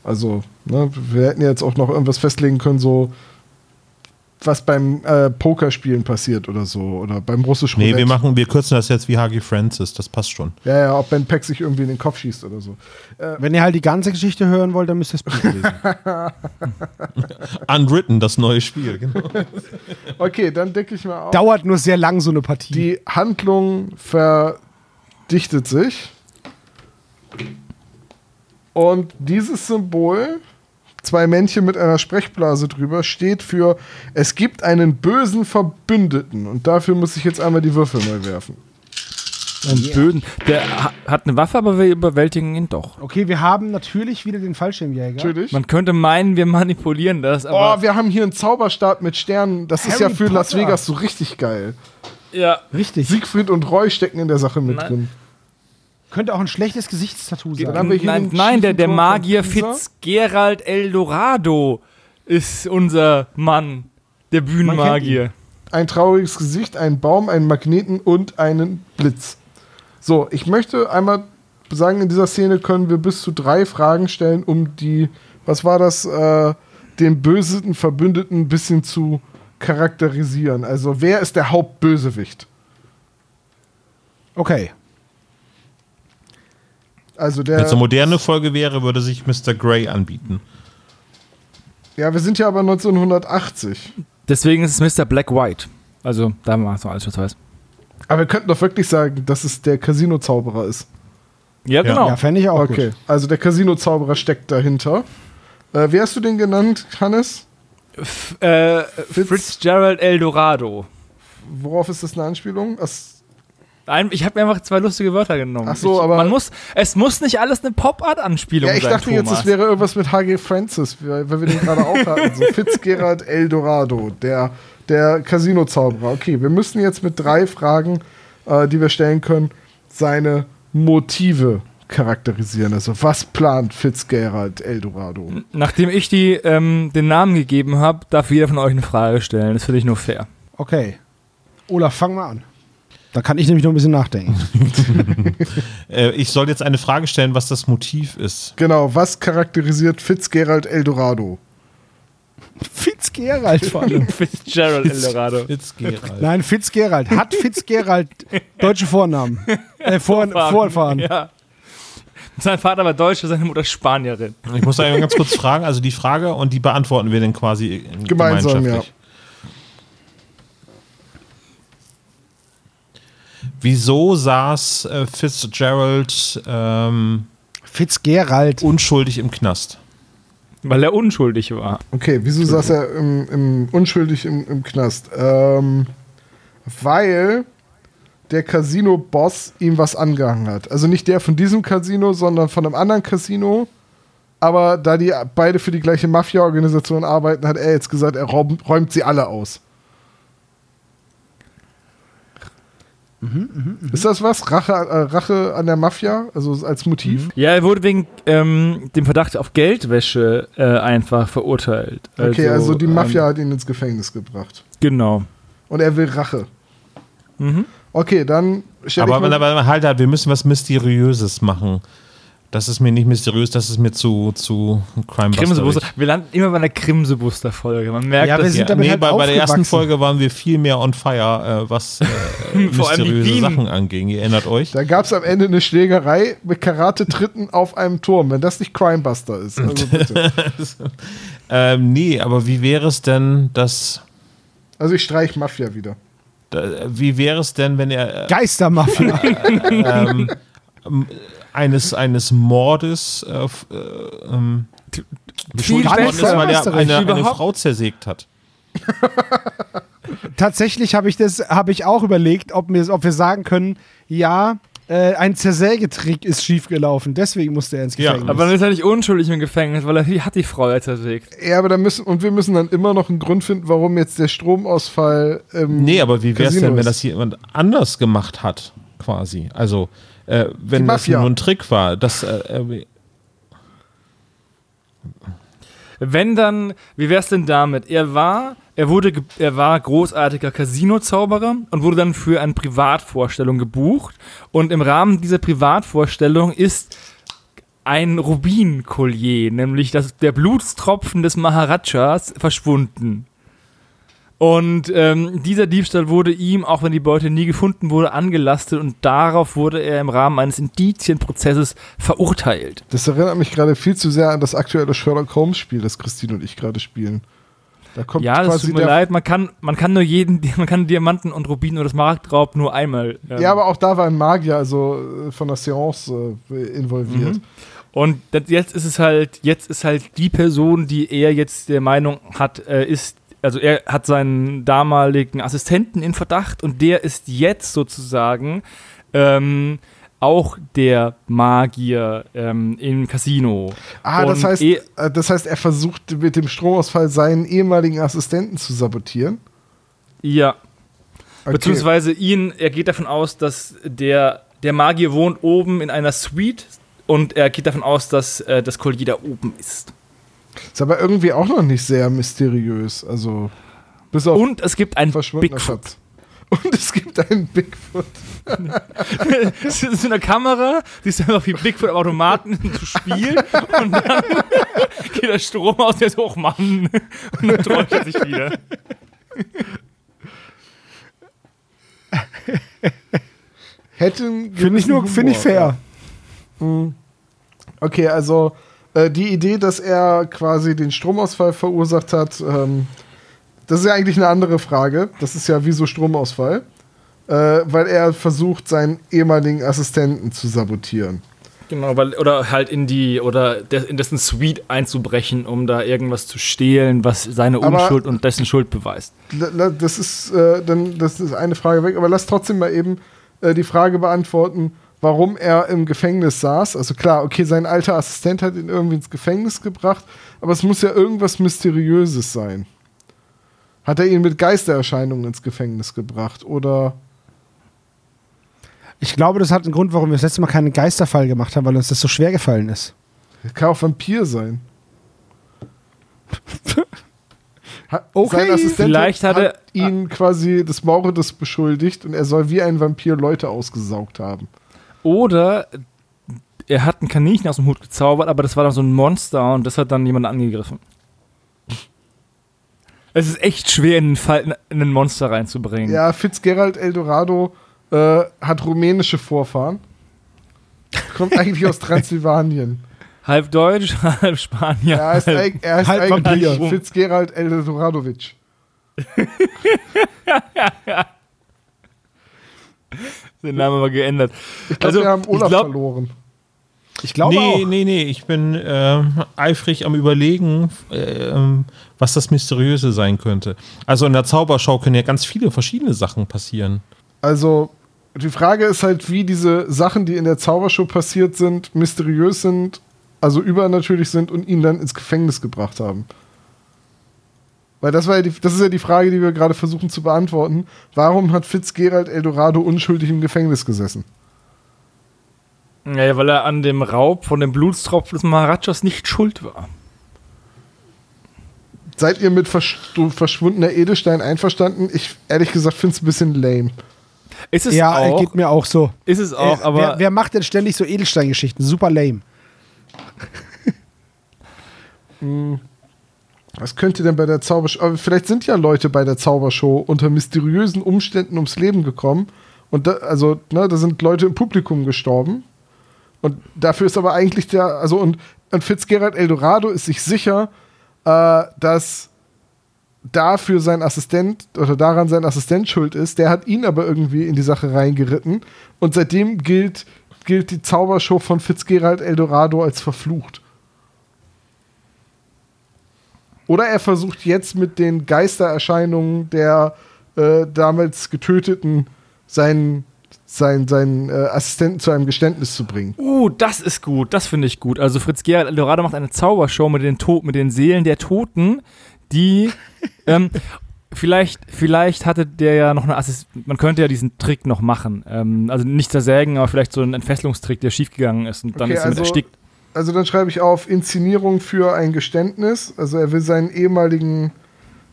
Also, ne, wir hätten jetzt auch noch irgendwas festlegen können, so was beim äh, Pokerspielen passiert oder so oder beim russischen Nee, Roulette. wir machen, wir kürzen das jetzt wie Hagi Francis, das passt schon. Ja, ja, ob Ben Peck sich irgendwie in den Kopf schießt oder so. Wenn ihr halt die ganze Geschichte hören wollt, dann müsst ihr das Buch lesen. Unwritten, das neue Spiel, genau. Okay, dann decke ich mal auf. Dauert nur sehr lang, so eine Partie. Die Handlung verdichtet sich. Und dieses Symbol, zwei Männchen mit einer Sprechblase drüber, steht für es gibt einen bösen Verbündeten. Und dafür muss ich jetzt einmal die Würfel neu werfen. Ein Böden. Der ha- hat eine Waffe, aber wir überwältigen ihn doch. okay, wir haben natürlich wieder den Fallschirmjäger. Natürlich. Man könnte meinen, wir manipulieren das, aber Oh, wir haben hier einen Zauberstab mit Sternen. Das ist ja Harry für Las Potter. Vegas so richtig geil. ja. Richtig. Siegfried und Roy stecken in der Sache mit Nein. drin. Könnte auch ein schlechtes Gesichtstattoo sein. Nein, nein der, der Magier. Fitzgerald Eldorado ist unser Mann, der Bühnenmagier. ein trauriges Gesicht, einen Baum, einen Magneten und einen Blitz. So, ich möchte einmal sagen, in dieser Szene können wir bis zu drei Fragen stellen, um die, was war das, äh, den bösen Verbündeten ein bisschen zu charakterisieren. Also, wer ist der Hauptbösewicht? Okay. Also Wenn es der. eine moderne Folge wäre, würde sich Mr. Grey anbieten. Ja, wir sind ja aber 1980. Deswegen ist es Mr. Black White. Also, da war es noch alles schwarz-weiß. Aber wir könnten doch wirklich sagen, dass es der Casino-Zauberer ist. Ja, genau. Ja, fände ich auch Okay, gut. also der Casino-Zauberer steckt dahinter. Äh, wie hast du den genannt, Hannes? F äh, Fitzgerald Eldorado. Worauf ist das eine Anspielung? Ach, Ein, ich habe mir einfach zwei lustige Wörter genommen. Ach so, ich, aber- Man muss, es muss nicht alles eine Pop-Art-Anspielung Ja, ich sein, dachte jetzt, Thomas. es wäre irgendwas mit H.G. Francis, weil weil wir den gerade auch hatten. So Fitzgerald Eldorado, der, der Casino-Zauberer. Okay, wir müssen jetzt mit drei Fragen, äh, die wir stellen können, seine Motive charakterisieren. Also, was plant Fitzgerald Eldorado? Nachdem ich die, ähm, den Namen gegeben habe, darf jeder von euch eine Frage stellen. Das finde ich nur fair. Okay. Olaf, fang mal an. Da kann ich nämlich noch ein bisschen nachdenken. Äh, ich soll jetzt eine Frage stellen, was das Motiv ist. Genau, was charakterisiert Fitzgerald Eldorado? Fitzgerald vor allem. Fitzgerald Eldorado. Fitzgerald. Nein, Fitzgerald. Hat Fitzgerald deutsche Vornamen? Äh, Vor Vorfahren. Ja. Sein Vater war Deutscher, seine Mutter Spanierin. Ich muss einmal ganz kurz fragen, also die Frage und die beantworten wir dann quasi Gemeinsam, gemeinschaftlich. Wieso saß äh, Fitzgerald ähm, Fitzgerald. unschuldig im Knast? Weil er unschuldig war. Okay, wieso saß er im, im, unschuldig im, im Knast? Ähm, weil der Casino-Boss ihm was angehangen hat. Also nicht der von diesem Casino, sondern von einem anderen Casino. Aber da die beide für die gleiche Mafia-Organisation arbeiten, hat er jetzt gesagt, er räumt, räumt sie alle aus. Ist das was? Rache, äh, Rache an der Mafia? Also als Motiv? Ja, er wurde wegen ähm, dem Verdacht auf Geldwäsche äh, einfach verurteilt. Okay, also die Mafia Ähm, hat ihn ins Gefängnis gebracht. genau. Und er will Rache. Mhm. Okay, dann Aber, ich mal, aber halt, halt, wir müssen was Mysteriöses machen. Das ist mir nicht mysteriös, das ist mir zu, zu Crimebuster. Krimsebuster. Wir landen immer bei einer Krimsebuster-Folge. Man merkt, Ja, wir sind Ja, damit nee, halt bei, bei der ersten. Folge waren wir viel mehr on fire, äh, was äh, Vor allem die mysteriöse. Sachen anging. Ihr erinnert euch? Da gab es am Ende eine Schlägerei mit Karate-Tritten auf einem Turm, wenn das nicht Crimebuster ist. Also bitte. Ähm, nee, aber wie wäre es denn, dass. Also ich streich Mafia wieder. da- Wie wäre es denn, wenn er äh, Geistermafia. ähm, ähm, eines, eines Mordes äh, äh, ähm, beschuldigt besser. worden ist, weil er eine, eine Frau zersägt hat? Tatsächlich habe ich das, habe ich auch überlegt, ob wir, ob wir sagen können, ja, äh, ein Zersägetrick ist schiefgelaufen, deswegen musste er ins Ja, Gefängnis. Aber dann ist er nicht unschuldig im Gefängnis, weil er die- hat die Frau ja zersägt. Ja, aber da müssen, und wir müssen dann immer noch einen Grund finden, warum jetzt der Stromausfall. Ähm, Nee, aber wie wäre es denn, wenn das jemand anders gemacht hat, quasi? Also, äh, wenn das nur ein Trick war, das. Äh, Wenn dann, wie wär's denn damit? Er war, er wurde, er war großartiger Casino-Zauberer und wurde dann für eine Privatvorstellung gebucht. Und im Rahmen dieser Privatvorstellung ist ein Rubin-Collier, nämlich das, der Blutstropfen des Maharajas, verschwunden. Und ähm, dieser Diebstahl wurde ihm, auch wenn die Beute nie gefunden wurde, angelastet und darauf wurde er im Rahmen eines Indizienprozesses verurteilt. Das erinnert mich gerade viel zu sehr an das aktuelle Sherlock Holmes-Spiel, das Christine und ich gerade spielen. Da kommt Ja, das tut mir leid. Man kann, man kann nur jeden, man kann Diamanten und Rubin oder das Marktraub nur einmal. ähm, Ja, aber auch da war ein Magier, also äh, von der Seance äh, involviert. Mhm. Und das, jetzt ist es halt, jetzt ist halt die Person, die er jetzt der Meinung hat, äh, ist, also er hat seinen damaligen Assistenten in Verdacht und der ist jetzt sozusagen ähm, auch der Magier ähm, im Casino. Ah, das heißt, eh- äh, das heißt, er versucht mit dem Stromausfall seinen ehemaligen Assistenten zu sabotieren. Ja, Okay. Beziehungsweise ihn, er geht davon aus, dass der, der Magier wohnt oben in einer Suite und er geht davon aus, dass äh, das Collier da oben ist. Ist aber irgendwie auch noch nicht sehr mysteriös. Also, bis auf Und es gibt ein verschwundener Bigfoot. Schatz. Und es gibt einen Bigfoot. Es ist eine Kamera, siehst du einfach wie Bigfoot am Automaten zu spielen und dann geht der Strom aus, der ist hoch, Mann. Und dann träumt er sich wieder. Hätten Finde ich, nur- gewissen find ich fair. ja. Okay, also äh, die Idee, dass er quasi den Stromausfall verursacht hat, ähm, das ist ja eigentlich eine andere Frage. Das ist ja wieso Stromausfall? Äh, weil er versucht, seinen ehemaligen Assistenten zu sabotieren. Genau, weil, oder halt in die, oder de, in dessen Suite einzubrechen, um da irgendwas zu stehlen, was seine Aber- Unschuld und dessen Schuld beweist. Das ist, äh, dann, das ist eine Frage weg, aber lass trotzdem mal eben äh, die Frage beantworten, warum er im Gefängnis saß. Also klar, okay, sein alter Assistent hat ihn irgendwie ins Gefängnis gebracht, aber es muss ja irgendwas Mysteriöses sein. Hat er ihn mit Geistererscheinungen ins Gefängnis gebracht oder Ich glaube, das hat einen Grund, warum wir das letzte Mal keinen Geisterfall gemacht haben, weil uns das so schwer gefallen ist. kann auch Vampir sein? Okay. Sein Assistent Vielleicht hat er- ihn quasi des Mordes beschuldigt und er soll wie ein Vampir Leute ausgesaugt haben. Oder er hat ein Kaninchen aus dem Hut gezaubert, aber das war dann so ein Monster und das hat dann jemand angegriffen. Es ist echt schwer, in, den Fall, in ein Monster reinzubringen. Ja, Fitzgerald Eldorado äh, hat rumänische Vorfahren. Kommt eigentlich aus Transsilvanien. Halb Deutsch, halb Spanier. Er heißt, halb, er heißt halb eigentlich Vampir. Fitzgerald Eldoradovic. den Namen aber geändert. Ich glaube, Also, wir haben ich Olaf glaub- verloren. Ich glaube nee, auch. nee, nee, ich bin ähm, eifrig am Überlegen, ähm, was das Mysteriöse sein könnte. Also in der Zaubershow können ja ganz viele verschiedene Sachen passieren. Also, die Frage ist halt, wie diese Sachen, die in der Zaubershow passiert sind, mysteriös sind, also übernatürlich sind und ihn dann ins Gefängnis gebracht haben. Weil das war ja die, das ist ja die Frage, die wir gerade versuchen zu beantworten. Warum hat Fitzgerald Eldorado unschuldig im Gefängnis gesessen? Ja, weil er an dem Raub von dem Blutstropfen des Maharajas nicht schuld war. Seid ihr mit versch- verschwundener Edelstein einverstanden? Ich ehrlich gesagt finde es ein bisschen lame. Ist es Ja, auch, geht mir auch so. ist es auch, Äh, aber wer, wer macht denn ständig so Edelsteingeschichten? Super lame. Was könnte denn bei der Zaubershow? Aber vielleicht sind ja Leute bei der Zaubershow unter mysteriösen Umständen ums Leben gekommen. Und da, also, ne, da sind Leute im Publikum gestorben. Und dafür ist aber eigentlich der, also und, und Fitzgerald Eldorado ist sich sicher, äh, dass dafür sein Assistent oder daran sein Assistent schuld ist. Der hat ihn aber irgendwie in die Sache reingeritten. Und seitdem gilt, gilt die Zaubershow von Fitzgerald Eldorado als verflucht. Oder er versucht jetzt mit den Geistererscheinungen der äh, damals Getöteten seinen, seinen, seinen äh, Assistenten zu einem Geständnis zu bringen. Uh, das ist gut, das finde ich gut. Also Fritz Gerald Eldorado macht eine Zaubershow mit den, to mit den Seelen der Toten, die ähm, vielleicht, vielleicht hatte der ja noch eine Assist man könnte ja diesen Trick noch machen. Ähm, also nicht zersägen, aber vielleicht so ein Entfesselungstrick, der schiefgegangen ist und dann Okay, ist er mit also- erstickt. Also dann schreibe ich auf Inszenierung für ein Geständnis. Also er will seinen ehemaligen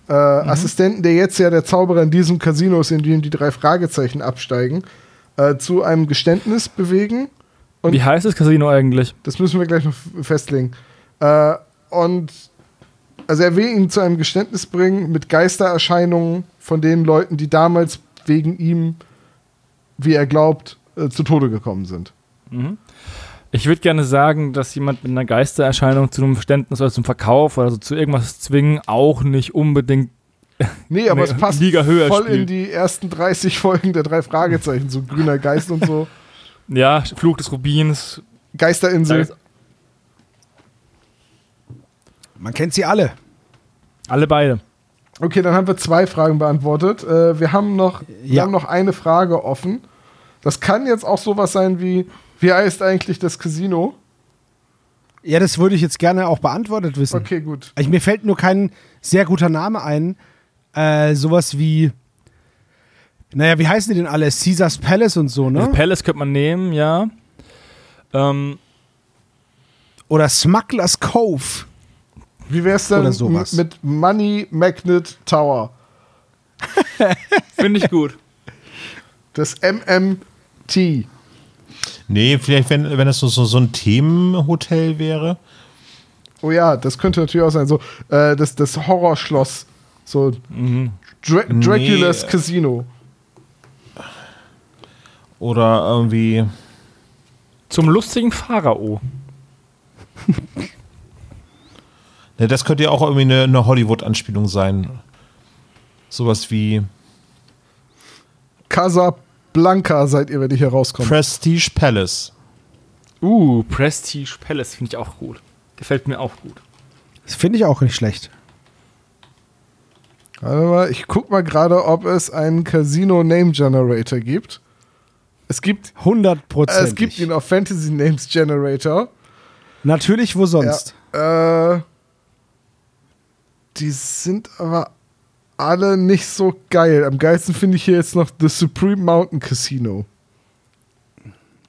äh, Mhm. Assistenten, der jetzt ja der Zauberer in diesem Casino ist, in dem die drei Fragezeichen absteigen, äh, zu einem Geständnis bewegen. und- Wie heißt das Casino eigentlich? Das müssen wir gleich noch festlegen. Äh, und also er will ihn zu einem Geständnis bringen mit Geistererscheinungen von den Leuten, die damals wegen ihm, wie er glaubt, äh, zu Tode gekommen sind. Ich würde gerne sagen, dass jemand mit einer Geistererscheinung zu einem Verständnis oder zum Verkauf oder so zu irgendwas zwingen auch nicht unbedingt. Nee, aber es passt Liga höher voll in spielt. die ersten 30 Folgen der drei Fragezeichen, so grüner Geist und so. Ja, Fluch des Rubins. Geisterinsel. Man kennt sie alle. Alle beide. Okay, dann haben wir zwei Fragen beantwortet. Äh, wir haben noch, wir Ja. haben noch eine Frage offen. Das kann jetzt auch sowas sein wie, wie heißt eigentlich das Casino? Ja, das würde ich jetzt gerne auch beantwortet wissen. Okay, gut. Also, mir fällt nur kein sehr guter Name ein. Äh, sowas wie. Naja, wie heißen die denn alle? Caesars Palace und so, Also ne? Palace könnte man nehmen, ja. Ähm, Oder Smugglers Cove. Wie wär's denn Oder sowas. m- mit Money Magnet Tower? Finde ich gut. Das MMT. Nee, vielleicht, wenn, wenn das so, so, so ein Themenhotel wäre. Oh ja, das könnte natürlich auch sein. So, äh, das, das Horrorschloss. So Dra Draculas Nee. Casino. Oder irgendwie. Zum lustigen Pharao. Ne, das könnte ja auch irgendwie eine, eine Hollywood-Anspielung sein. Sowas wie Casablanca seid ihr, wenn ich hier rauskomme. Prestige Palace. Uh, Prestige Palace finde ich auch gut. Gefällt mir auch gut. Das finde ich auch nicht schlecht. Warte mal, ich guck mal gerade, ob es einen Casino Name Generator gibt. Es gibt, 100 äh, Prozent. es gibt ihn auf Fantasy Names Generator. Natürlich, wo sonst? Ja, äh, die sind aber alle nicht so geil. Am geilsten finde ich hier jetzt noch The Supreme Mountain Casino.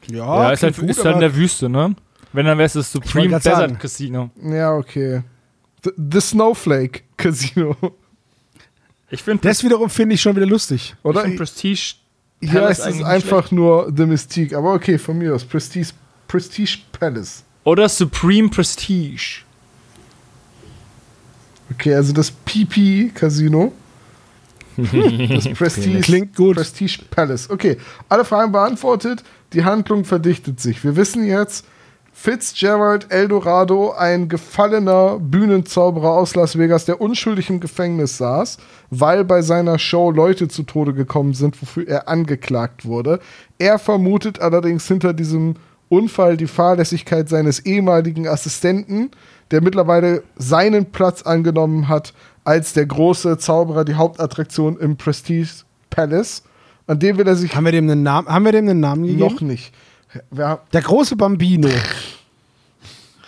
Ja, ist halt, klingt ist gut, halt in der Wüste, ne? Wenn, dann wäre es das Supreme Desert sagen. Casino. Ja, okay. The, The Snowflake Casino. Ich finde das wiederum finde ich schon wieder lustig. Oder? find Prestige Hier heißt es einfach nur The Mystique. Aber okay, von mir aus. Prestige, Prestige Palace. Oder Supreme Prestige. Okay, also das PP Casino. Das Prestige, Klingt gut. Prestige Palace. Okay, alle Fragen beantwortet. Die Handlung verdichtet sich. Wir wissen jetzt, Fitzgerald Eldorado, ein gefallener Bühnenzauberer aus Las Vegas, der unschuldig im Gefängnis saß, weil bei seiner Show Leute zu Tode gekommen sind, wofür er angeklagt wurde. Er vermutet allerdings hinter diesem Unfall die Fahrlässigkeit seines ehemaligen Assistenten, der mittlerweile seinen Platz angenommen hat als der große Zauberer, die Hauptattraktion im Prestige Palace. An dem will er sich Haben wir dem einen Namen, haben wir dem einen Namen gegeben? noch nicht. Wir, Der große Bambino.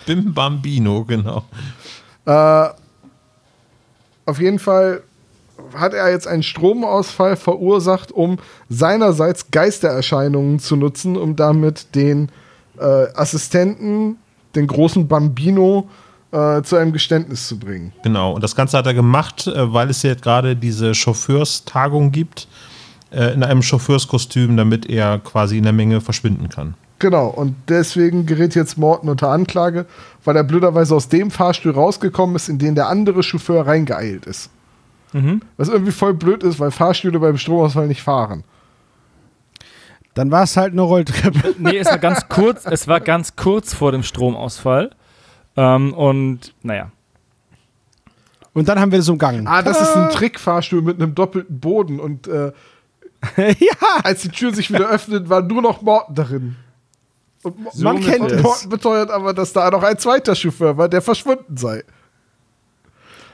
Bim Bambino, genau. Äh, auf jeden Fall hat er jetzt einen Stromausfall verursacht, um seinerseits Geistererscheinungen zu nutzen, um damit den äh, Assistenten, den großen Bambino, äh, zu einem Geständnis zu bringen. Genau. Und das Ganze hat er gemacht, äh, weil es jetzt gerade diese Chauffeurstagung gibt, äh, in einem Chauffeurskostüm, damit er quasi in der Menge verschwinden kann. Genau, und deswegen gerät jetzt Morton unter Anklage, weil er blöderweise aus dem Fahrstuhl rausgekommen ist, in den der andere Chauffeur reingeeilt ist. Mhm. Was irgendwie voll blöd ist, weil Fahrstühle beim Stromausfall nicht fahren. Dann war es halt eine Rolltreppe. Nee, es war ganz kurz, es war ganz kurz vor dem Stromausfall. Ähm, und naja. Und dann haben wir es umgangen. Ah, das ist ein Trickfahrstuhl mit einem doppelten Boden und äh, ja, als die Tür sich wieder öffnet, war nur noch Morton darin. Und Mo- man kennt es. Morton beteuert aber, dass da noch ein zweiter Chauffeur war, der verschwunden sei.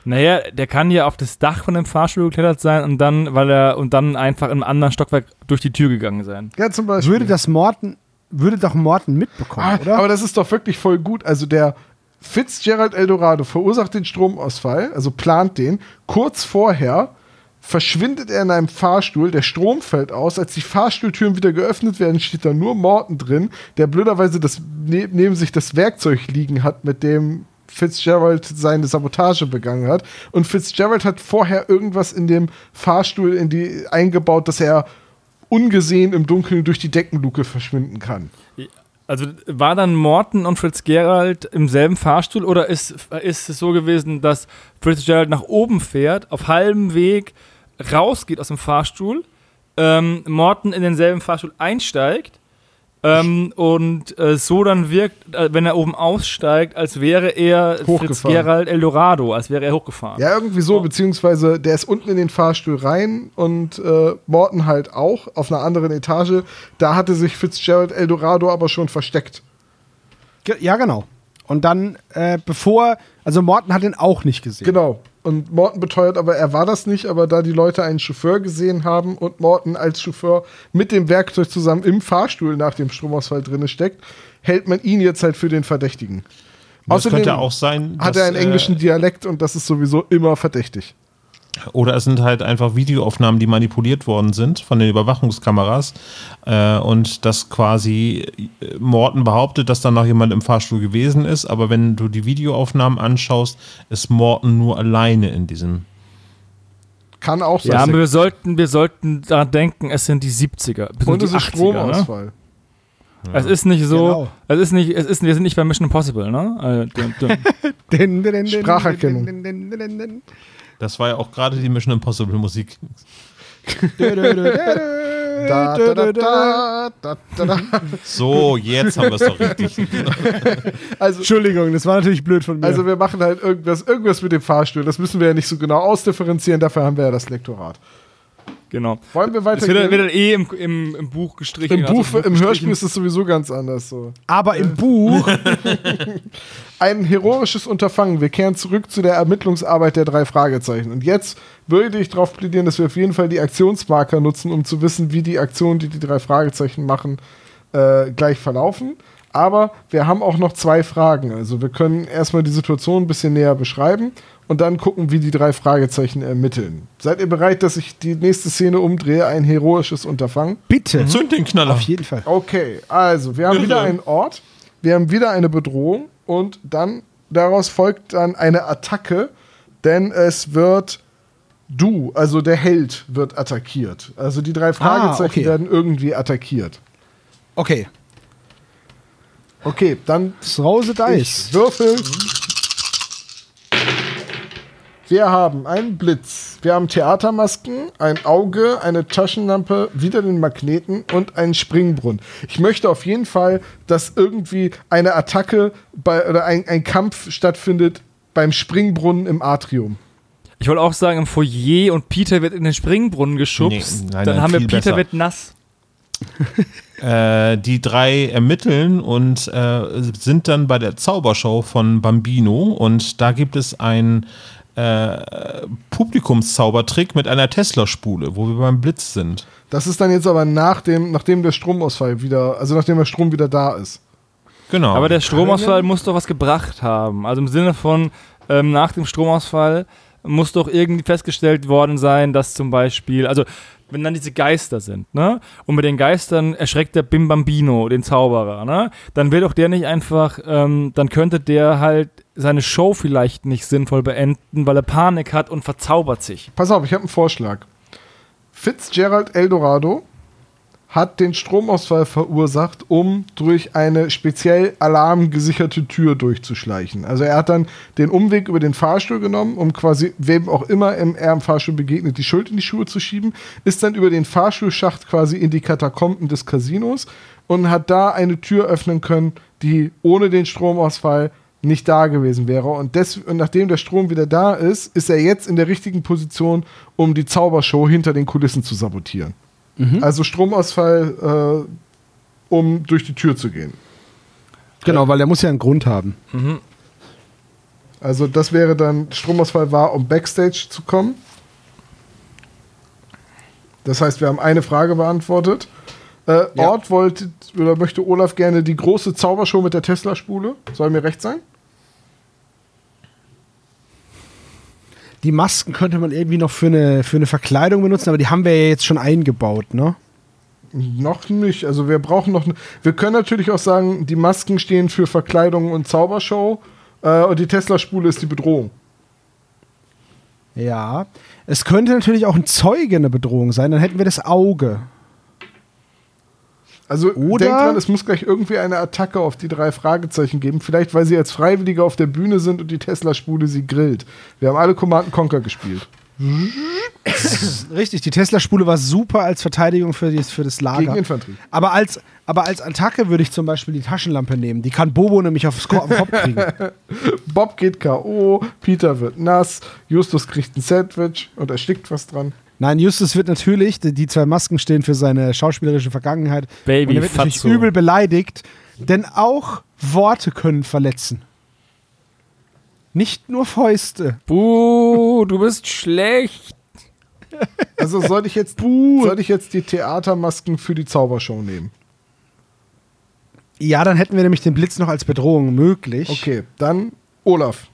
Naja, der kann ja auf das Dach von dem Fahrstuhl geklettert sein und dann, weil er und dann einfach im anderen Stockwerk durch die Tür gegangen sein. Ja, zum Beispiel. würde das Morten, würde doch Morten mitbekommen, Ah, oder? aber das ist doch wirklich voll gut. Also der Fitzgerald Eldorado verursacht den Stromausfall, also plant den. Kurz vorher verschwindet er in einem Fahrstuhl, der Strom fällt aus. Als die Fahrstuhltüren wieder geöffnet werden, steht da nur Morton drin, der blöderweise das, ne, neben sich das Werkzeug liegen hat, mit dem Fitzgerald seine Sabotage begangen hat. Und Fitzgerald hat vorher irgendwas in dem Fahrstuhl in die, eingebaut, dass er ungesehen im Dunkeln durch die Deckenluke verschwinden kann. Also war dann Morton und Fitzgerald im selben Fahrstuhl oder ist, ist es so gewesen, dass Fitzgerald nach oben fährt, auf halbem Weg rausgeht aus dem Fahrstuhl, ähm, Morton in denselben Fahrstuhl einsteigt ähm, und äh, so dann wirkt, äh, wenn er oben aussteigt, als wäre er Hochgefahren. Fitzgerald Eldorado, als wäre er hochgefahren. Ja, irgendwie so, beziehungsweise der ist unten in den Fahrstuhl rein und äh, Morton halt auch auf einer anderen Etage. Da hatte sich Fitzgerald Eldorado aber schon versteckt. Ge- Ja, genau. Und dann, äh, bevor, also Morten hat ihn auch nicht gesehen. Genau. Und Morton beteuert aber, er war das nicht, aber da die Leute einen Chauffeur gesehen haben und Morton als Chauffeur mit dem Werkzeug zusammen im Fahrstuhl nach dem Stromausfall drinne steckt, hält man ihn jetzt halt für den Verdächtigen. Das Außerdem könnte auch sein, Hat dass, er einen englischen äh, Dialekt und das ist sowieso immer verdächtig. Oder es sind halt einfach Videoaufnahmen, die manipuliert worden sind von den Überwachungskameras. Äh, und dass quasi äh, Morten behauptet, dass da noch jemand im Fahrstuhl gewesen ist. Aber wenn du die Videoaufnahmen anschaust, ist Morten nur alleine in diesem. Kann auch sein. Ja, aber wir sollten, wir sollten daran denken, es sind die 70er. bis und die es ist 80er, Ne? Stromausfall. Es ist nicht so, Genau. es ist nicht, es ist, wir sind nicht bei Mission Impossible, ne? Äh, Spracherkennung. Das war ja auch gerade die Mission Impossible Musik. Da, da, da, da, da, da, da. So, jetzt haben wir es doch richtig. Also, Entschuldigung, das war natürlich blöd von mir. also wir machen halt irgendwas, irgendwas mit dem Fahrstuhl. Das müssen wir ja nicht so genau ausdifferenzieren, dafür haben wir ja das Lektorat. Genau. Wollen wir Das wird, dann- weitergehen? wird dann eh im, im, im Buch gestrichen. Im, also Buch, im gestrichen. Hörspiel ist es sowieso ganz anders so. aber im Buch, Ein heroisches Unterfangen. Wir kehren zurück zu der Ermittlungsarbeit der drei Fragezeichen. Und jetzt würde ich darauf plädieren, dass wir auf jeden Fall die Aktionsmarker nutzen, um zu wissen, wie die Aktionen, die die drei Fragezeichen machen, äh, gleich verlaufen. Aber wir haben auch noch zwei Fragen. Also wir können erstmal die Situation ein bisschen näher beschreiben und dann gucken, wie die drei Fragezeichen ermitteln. Seid ihr bereit, dass ich die nächste Szene umdrehe? Ein heroisches Unterfangen? bitte. Zünd den Knaller. Auf jeden Fall. Okay, also wir haben wieder einen Ort, wir haben wieder eine Bedrohung und dann daraus folgt dann eine Attacke, denn es wird du, also der Held, wird attackiert. Also die drei Fragezeichen okay. werden irgendwie attackiert. Okay. Okay, dann Das Rose Dice. ich würfel. Wir haben einen Blitz, wir haben Theatermasken, ein Auge, eine Taschenlampe, wieder den Magneten und einen Springbrunnen. Ich möchte auf jeden Fall, dass irgendwie eine Attacke bei, oder ein, ein Kampf stattfindet beim Springbrunnen im Atrium. Ich wollte auch sagen, im Foyer und Peter wird in den Springbrunnen geschubst. Nee, nein, dann nein, haben wir Peter besser. wird nass. Äh, die drei ermitteln und äh, sind dann bei der Zaubershow von Bambino und da gibt es einen äh, Publikumszaubertrick mit einer Tesla-Spule, wo wir beim Blitz sind. Das ist dann jetzt aber nach dem, nachdem der Stromausfall wieder, also nachdem der Strom wieder da ist. Genau. Aber der Stromausfall muss doch was gebracht haben. Also im Sinne von, ähm, nach dem Stromausfall muss doch irgendwie festgestellt worden sein, dass zum Beispiel, also wenn dann diese Geister sind, ne? Und mit den Geistern erschreckt der Bim Bambino, den Zauberer, ne? Dann will doch der nicht einfach, ähm, dann könnte der halt seine Show vielleicht nicht sinnvoll beenden, weil er Panik hat und verzaubert sich. Pass auf, ich habe einen Vorschlag. Fitzgerald Eldorado hat den Stromausfall verursacht, um durch eine speziell alarmgesicherte Tür durchzuschleichen. Also er hat dann den Umweg über den Fahrstuhl genommen, um quasi wem auch immer im, er im Fahrstuhl begegnet, die Schuld in die Schuhe zu schieben, ist dann über den Fahrstuhlschacht quasi in die Katakomben des Casinos und hat da eine Tür öffnen können, die ohne den Stromausfall nicht da gewesen wäre. Und, des, und nachdem der Strom wieder da ist, ist er jetzt in der richtigen Position, um die Zaubershow hinter den Kulissen zu sabotieren. Also Stromausfall, äh, um durch die Tür zu gehen. Genau, weil der muss ja einen Grund haben. Also das wäre dann, Stromausfall war, um Backstage zu kommen. Das heißt, wir haben eine Frage beantwortet. Äh, Ja. Ort wollte oder möchte Olaf gerne die große Zaubershow mit der Tesla-Spule. Soll mir recht sein? Die Masken könnte man irgendwie noch für eine, für eine Verkleidung benutzen, aber die haben wir ja jetzt schon eingebaut, ne? Noch nicht. Also wir brauchen noch. Wir können natürlich auch sagen, die Masken stehen für Verkleidung und Zaubershow äh, und die Tesla-Spule ist die Bedrohung. Ja. Es könnte natürlich auch ein Zeuge eine Bedrohung sein, dann hätten wir das Auge. Also Oder- denk dran, es muss gleich irgendwie eine Attacke auf die drei Fragezeichen geben. Vielleicht, weil sie als Freiwillige auf der Bühne sind und die Tesla-Spule sie grillt. Wir haben alle Command Conquer gespielt. Richtig, die Tesla-Spule war super als Verteidigung für, die, für das Lager. Gegen Infanterie. Aber als, aber als Attacke würde ich zum Beispiel die Taschenlampe nehmen. Die kann Bobo nämlich aufs Ko auf den Kopf kriegen. Bob geht K.O., Peter wird nass, Justus kriegt ein Sandwich und erstickt was dran. Nein, Justus wird natürlich, die, die zwei Masken stehen für seine schauspielerische Vergangenheit. Baby, und er wird natürlich Fatso. übel beleidigt, denn auch Worte können verletzen. Nicht nur Fäuste. Buh, du bist schlecht. Also soll ich jetzt, soll ich jetzt die Theatermasken für die Zaubershow nehmen? Ja, dann hätten wir nämlich den Blitz noch als Bedrohung möglich. Okay, dann Olaf.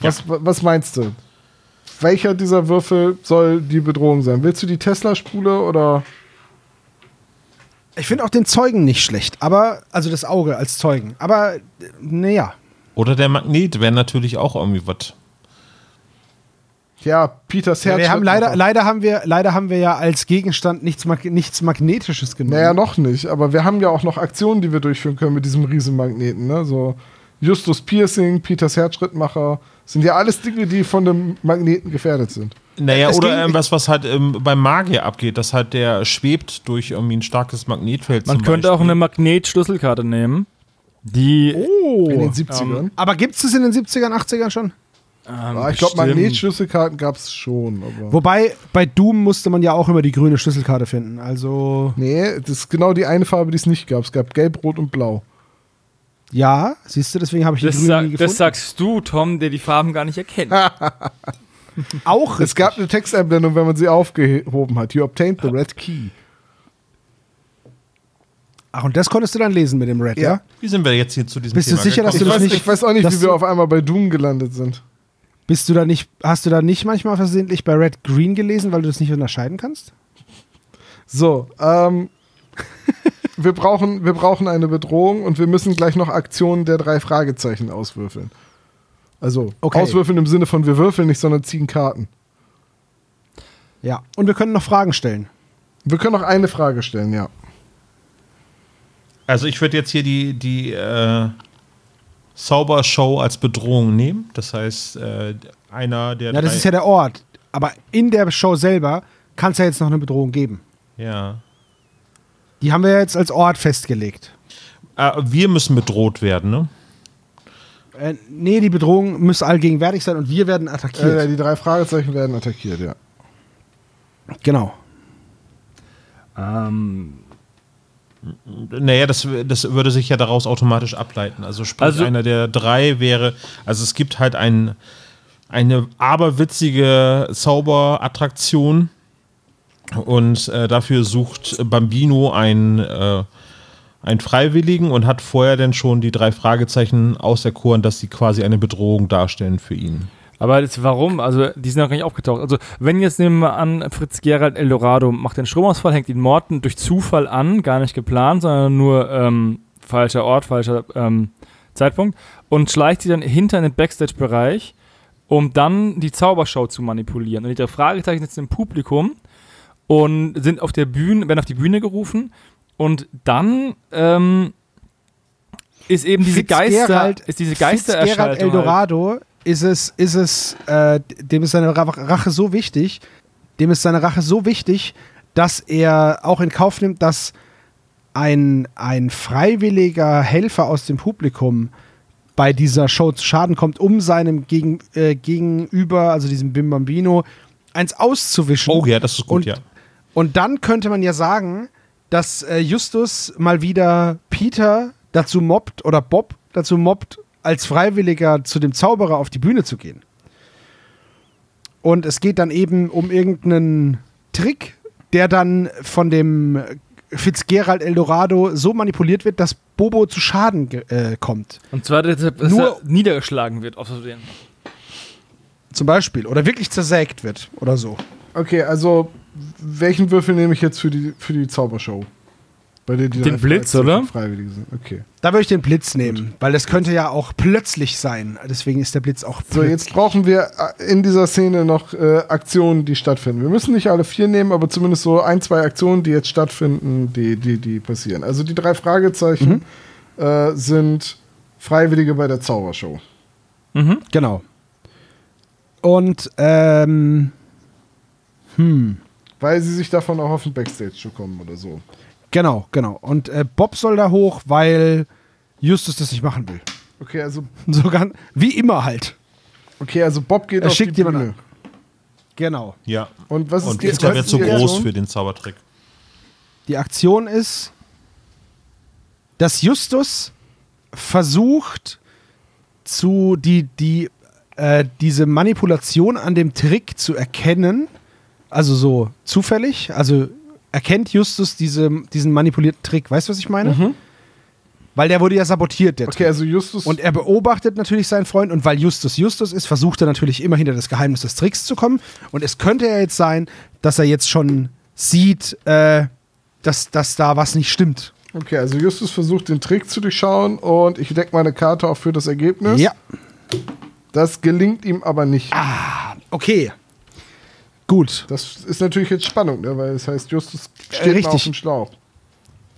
Was, wa- was meinst du? Welcher dieser Würfel soll die Bedrohung sein? Willst du die Tesla-Spule oder? Ich finde auch den Zeugen nicht schlecht, aber, also das Auge als Zeugen. Aber, naja. Oder der Magnet wäre natürlich auch irgendwie was. Ja, Peters Herz. wir haben leider, leider, haben wir, leider haben wir ja als Gegenstand nichts, Mag nichts Magnetisches genommen. Naja, noch nicht, aber wir haben ja auch noch Aktionen, die wir durchführen können mit diesem Riesenmagneten. Ne? So Justus Piercing, Peters Herzschrittmacher, sind ja alles Dinge, die von dem Magneten gefährdet sind. Naja, Es oder irgendwas, was halt ähm, beim Magier abgeht, dass halt der schwebt durch irgendwie ein starkes Magnetfeld. Man zum könnte auch Beispiel. eine Magnetschlüsselkarte nehmen. Die. Oh. In den 70ern. Aber gibt es das in den 70ern, 80ern schon? Ähm, Ah, ich glaube. Magnetschlüsselkarten gab es schon. Aber Wobei, bei Doom musste man ja auch immer die grüne Schlüsselkarte finden. Also, nee, das ist genau die eine Farbe, die es nicht gab. Es gab Gelb, Rot und Blau. Ja, siehst du, deswegen habe ich die Das, grüne sa nie gefunden. das sagst du, Tom, der die Farben gar nicht erkennt. auch Es gab eine Texteinblendung, wenn man sie aufgehoben hat. You obtained the red key. Ach, und das konntest du dann lesen mit dem Red, ja? Ja. Wie sind wir jetzt hier zu diesem Bist du Thema sicher, dass Ich du gekommen? das weiß, nicht- ich weiß auch nicht, dass wie wir du- auf einmal bei Doom gelandet sind. Bist du da nicht, hast du da nicht manchmal versehentlich bei Red Green gelesen, weil du das nicht unterscheiden kannst? So, ähm, wir, brauchen, wir brauchen eine Bedrohung und wir müssen gleich noch Aktionen der drei Fragezeichen auswürfeln. Also Okay. auswürfeln im Sinne von wir würfeln nicht, sondern ziehen Karten. Ja. Und wir können noch Fragen stellen. Wir können noch eine Frage stellen, ja. Also ich würde jetzt hier die, die äh, Zaubershow als Bedrohung nehmen. Das heißt, äh, einer der Ja, das ist ja der Ort. Aber in der Show selber kann es ja jetzt noch eine Bedrohung geben. ja. Die haben wir ja jetzt als Ort festgelegt. Äh, wir müssen bedroht werden, ne? Äh, nee, die Bedrohung muss allgegenwärtig sein und wir werden attackiert. Äh, die drei Fragezeichen werden attackiert, ja. genau. Ähm, Naja, das, das würde sich ja daraus automatisch ableiten. Also sprich, Also- einer der drei wäre, also es gibt halt ein, eine aberwitzige Zauberattraktion und äh, dafür sucht Bambino einen, äh, einen Freiwilligen und hat vorher dann schon die drei Fragezeichen auserkoren, dass sie quasi eine Bedrohung darstellen für ihn. aber das, warum? Also, die sind noch gar nicht aufgetaucht. Also, wenn jetzt nehmen wir an, Fritz Gerald Eldorado macht den Stromausfall, hängt ihn Morten durch Zufall an, gar nicht geplant, sondern nur ähm, falscher Ort, falscher ähm, Zeitpunkt und schleicht sie dann hinter in den Backstage-Bereich, um dann die Zaubershow zu manipulieren. Und die drei Fragezeichen sitzen im Publikum und sind auf der Bühne, werden auf die Bühne gerufen und dann ähm, ist eben diese Geister, ist diese Fitzgerald Geistererscheinung. halt. Eldorado ist es, ist es, äh, dem ist seine Ra- Rache so wichtig, dem ist seine Rache so wichtig, dass er auch in Kauf nimmt, dass ein, ein freiwilliger Helfer aus dem Publikum bei dieser Show zu Schaden kommt, um seinem Gegen, äh, Gegenüber, also diesem Bim Bambino, eins auszuwischen. Oh ja, das ist gut, und, ja. Und dann könnte man ja sagen, dass äh, Justus mal wieder Peter dazu mobbt oder Bob dazu mobbt, als Freiwilliger zu dem Zauberer auf die Bühne zu gehen. Und es geht dann eben um irgendeinen Trick, der dann von dem Fitzgerald Eldorado so manipuliert wird, dass Bobo zu Schaden äh, kommt. Und zwar, dass, Nur- er niedergeschlagen wird, Versehen. Zum Beispiel. Oder wirklich zersägt wird oder so. Okay, also welchen Würfel nehme ich jetzt für die, für die Zaubershow? Bei der die Den Blitz, Freiwillige- oder? Freiwillige sind. Okay. Da würde ich den Blitz nehmen, weil das könnte ja auch plötzlich sein. Deswegen ist der Blitz auch So, plötzlich. jetzt brauchen wir äh, in dieser Szene noch äh, Aktionen, die stattfinden. Wir müssen nicht alle vier nehmen, aber zumindest so ein, zwei Aktionen, die jetzt stattfinden, die, die, die passieren. Also die drei Fragezeichen äh, sind Freiwillige bei der Zaubershow. Mhm. Genau. Und, ähm, hm, Weil sie sich davon auch auf den Backstage zu kommen oder so. genau, genau. Und äh, Bob soll da hoch, weil Justus das nicht machen will. Okay, also, So ganz, wie immer halt. okay, also Bob geht Er auf schickt die jemanden Bühne. an. Genau. Ja. Und was ist Und die, ist, ist zu die groß Aktion? für den Zaubertrick. Die Aktion ist, dass Justus versucht, zu die, die, äh, diese Manipulation an dem Trick zu erkennen. Also so zufällig. Also erkennt Justus diese, diesen manipulierten Trick. Weißt du, was ich meine? Weil der wurde ja sabotiert, der Okay, also Justus. Und er beobachtet natürlich seinen Freund und weil Justus Justus ist, versucht er natürlich immer hinter das Geheimnis des Tricks zu kommen. Und es könnte ja jetzt sein, dass er jetzt schon sieht, äh, dass, dass da was nicht stimmt. okay, also Justus versucht den Trick zu durchschauen und ich decke meine Karte auch für das Ergebnis. Ja, Das gelingt ihm aber nicht. okay. Gut, Das ist natürlich jetzt Spannung, ne? weil das heißt, Justus steht Äh, richtig. auf dem Schlauch.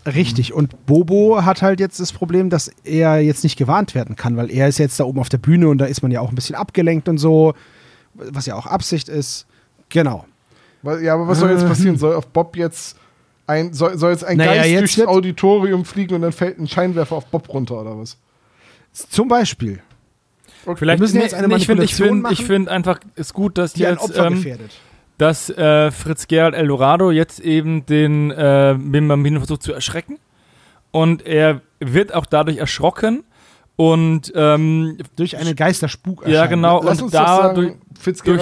richtig. Und Bobo hat halt jetzt das Problem, dass er jetzt nicht gewarnt werden kann, weil er ist jetzt da oben auf der Bühne und da ist man ja auch ein bisschen abgelenkt und so, was ja auch Absicht ist. Genau. Ja, aber was soll jetzt passieren? Soll auf Bob jetzt ein, soll, soll jetzt ein Naja, Geist jetzt durchs Auditorium fliegen und dann fällt ein Scheinwerfer auf Bob runter oder was? Zum Beispiel. Vielleicht Wir müssen jetzt eine ich finde ich Manipulation find, ich machen, find einfach, ist gut, dass Die ein jetzt, Opfer ähm, gefährdet. Dass äh, Fritz Gerald Eldorado jetzt eben den äh, Bim Bambino versucht zu erschrecken. Und er wird auch dadurch erschrocken. Und ähm, Durch eine Geisterspuk ja, genau. Lass und da durch,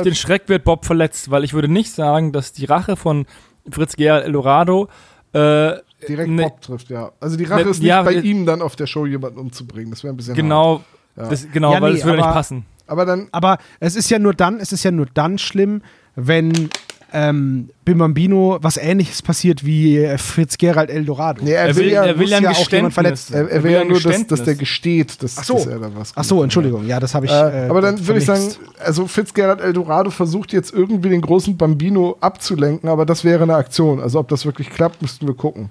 den Schreck wird Bob verletzt, weil ich würde nicht sagen, dass die Rache von Fritz Gerald Eldorado äh, direkt ne- Bob trifft, ja. Also die Rache Ne- ist nicht ja, bei äh, ihm dann auf der Show jemanden umzubringen. Das wäre ein bisschen hart. genau, Ja. das, genau, Ja, weil nee, es würde nicht aber- passen. Aber dann, Aber es ist ja nur dann, es ist ja nur dann schlimm, wenn ähm, Bim Bambino was ähnliches passiert wie äh, Fritz Gerald Eldorado. nee, er, Er will, will, ja, er will ja ein ja auch jemand verletzt er, er Er will ja nur, dass, dass der gesteht, dass, Ach so. dass er da was Ach so. Entschuldigung, ja, das habe ich. Äh, äh, aber dann würde ich sagen, also Fitzgerald Eldorado versucht jetzt irgendwie den großen Bambino abzulenken, aber das wäre eine Aktion. Also ob das wirklich klappt, müssten wir gucken.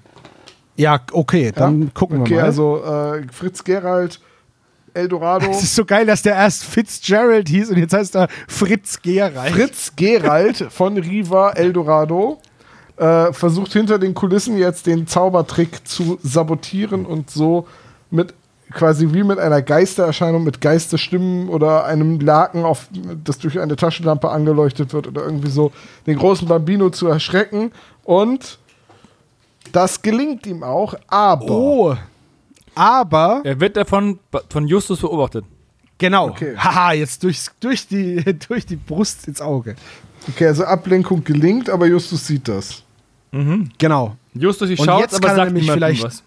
Ja, okay, dann Ja? gucken okay, wir mal. also äh, Fritz Gerald Eldorado. es ist so geil, dass der erst Fitzgerald hieß und jetzt heißt er Fritz Gerald. Fritz Gerald von Riva Eldorado äh, versucht hinter den Kulissen jetzt den Zaubertrick zu sabotieren und so mit quasi wie mit einer Geistererscheinung, mit Geisterstimmen oder einem Laken, auf, das durch eine Taschenlampe angeleuchtet wird oder irgendwie so, den großen Bambino zu erschrecken. Und das gelingt ihm auch, aber. Oh. Aber, Er wird davon von Justus beobachtet. genau. Okay. Haha, jetzt durchs, durch, die, durch die Brust ins Auge. Okay, also Ablenkung gelingt, aber Justus sieht das. Genau. Justus, ich Und schaut, jetzt aber kann er sagt nämlich niemandem vielleicht- was.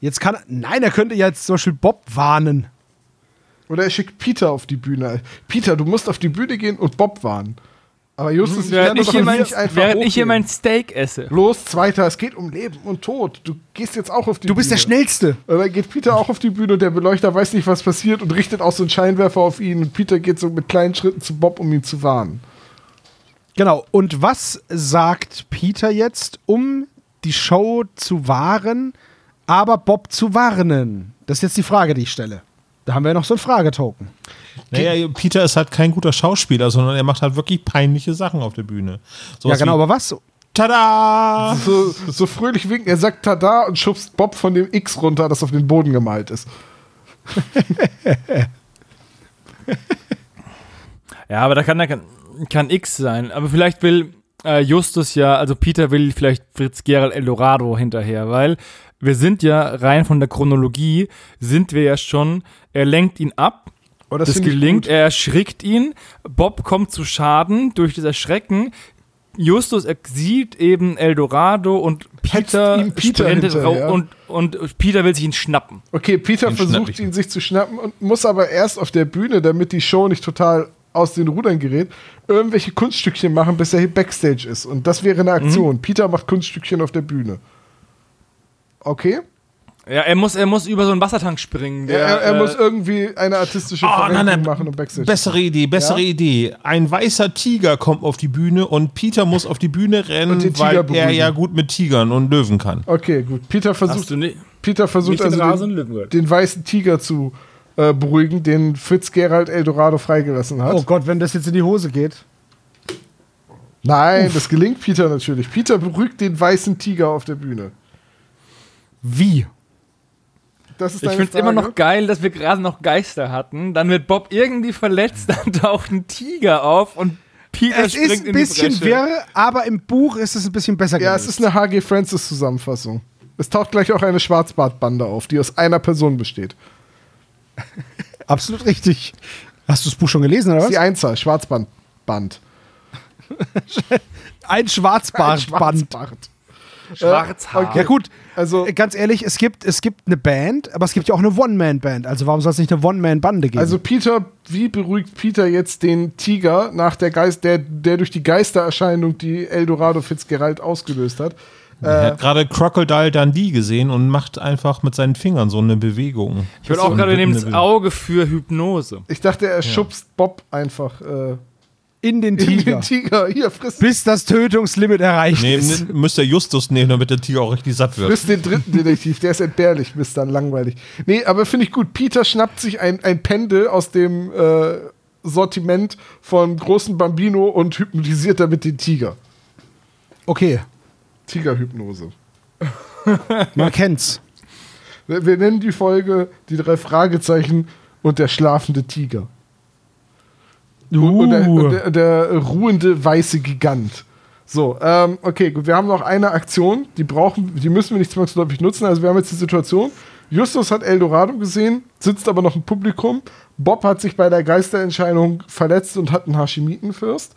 Jetzt kann er, nein, er könnte ja jetzt zum Beispiel Bob warnen. Oder er schickt Peter auf die Bühne. Peter, du musst auf die Bühne gehen und Bob warnen. Aber Justus, Während, kann ich doch hier, nicht mein, einfach während ich hier mein Steak esse. Los, Zweiter, es geht um Leben und Tod. Du gehst jetzt auch auf die Du Bühne. bist der Schnellste. Und dann geht Peter auch auf die Bühne und der Beleuchter weiß nicht, was passiert und richtet auch so einen Scheinwerfer auf ihn. Und Peter geht so mit kleinen Schritten zu Bob, um ihn zu warnen. Genau. Und was sagt Peter jetzt, um die Show zu wahren, aber Bob zu warnen? Das ist jetzt die Frage, die ich stelle. Da haben wir ja noch so ein Fragetoken. Naja, Peter ist halt kein guter Schauspieler, sondern er macht halt wirklich peinliche Sachen auf der Bühne. Ja, Sowas genau, aber was? Tada! So, so fröhlich winken. Er sagt Tada und schubst Bob von dem X runter, das auf den Boden gemalt ist. Ja, aber da kann, da kann, kann X sein. Aber vielleicht will äh, Justus ja, also Peter will vielleicht Fritz Gerald Eldorado hinterher, weil wir sind ja rein von der Chronologie, sind wir ja schon, er lenkt ihn ab. Oh, Das, ich gelingt, er erschrickt ihn. Bob kommt zu Schaden durch das Erschrecken. Justus sieht eben Eldorado und Peter, Peter rau- und, und Peter will sich ihn schnappen. Okay, Peter Den versucht ihn sich zu schnappen und muss aber erst auf der Bühne, damit die Show nicht total aus den Rudern gerät, irgendwelche Kunststückchen machen, bis er hier Backstage ist. Und das wäre eine Aktion. Peter macht Kunststückchen auf der Bühne. Okay? Ja, er muss, er muss über so einen Wassertank springen. Er, der, er, er äh, muss irgendwie eine artistische Oh, nein, nein, machen, um Backstage Bessere Idee, bessere Ja? Idee. Ein weißer Tiger kommt auf die Bühne und Peter muss auf die Bühne Und rennen, weil Tiger er beruhigen. ja gut mit Tigern und Löwen kann. Okay, gut. Peter hast versucht, du nicht, Peter versucht also den, den weißen Tiger zu äh, beruhigen, den Fritz Gerald Eldorado freigelassen hat. Oh Gott, wenn das jetzt in die Hose geht. Nein, das gelingt Peter natürlich. Peter beruhigt den weißen Tiger auf der Bühne. Wie? Das ist Ich finde es immer noch geil, dass wir gerade noch Geister hatten. Dann wird Bob irgendwie verletzt, dann taucht ein Tiger auf und Peter Es springt ist ein in bisschen wirr, aber im Buch ist es ein bisschen besser Ja, gelöst. es ist eine H.G. Francis-Zusammenfassung. Es taucht gleich auch eine Schwarzbartbande auf, die aus einer Person besteht. Absolut richtig. Hast du das Buch schon gelesen, oder Das ist was? die Einzahl, Schwarzbandband. Ein Schwarzbartband. Schwarzbart. Schwarzhaar. okay. Ja gut, Also, äh, ganz ehrlich, es gibt, es gibt eine Band, aber es gibt ja auch eine One-Man-Band. Also warum soll es nicht eine One-Man-Bande geben? also Peter, wie beruhigt Peter jetzt den Tiger nach der Geist, der, der durch die Geistererscheinung, die Eldorado Fitzgerald ausgelöst hat? Er Äh, hat gerade Crocodile Dundee gesehen und macht einfach mit seinen Fingern so eine Bewegung. Ich würde auch gerade nehmen das Auge für Hypnose. ich dachte, er schubst Bob einfach äh, in den in Tiger. den Tiger. Hier, frisst, bis das Tötungslimit erreicht Nee, ist. ne- müsste Justus nehmen, damit der Tiger auch richtig satt wird. frisst den dritten Detektiv. Der ist entbehrlich, bis dann langweilig. Nee, aber finde ich gut. Peter schnappt sich ein, ein Pendel aus dem äh, Sortiment von großen Bambino und hypnotisiert damit den Tiger. Okay, Tigerhypnose. man kennt's. Wir nennen die Folge die drei Fragezeichen und der schlafende Tiger. Und, und, der, und der, der ruhende weiße Gigant. So, ähm, okay, gut. Wir haben noch eine Aktion, die brauchen, die müssen wir nicht zwangsläufig nutzen. Also wir haben jetzt die Situation. Justus hat Eldorado gesehen, sitzt aber noch im Publikum. Bob hat sich bei der Geisterentscheidung verletzt und hat einen Hashimitenfürst.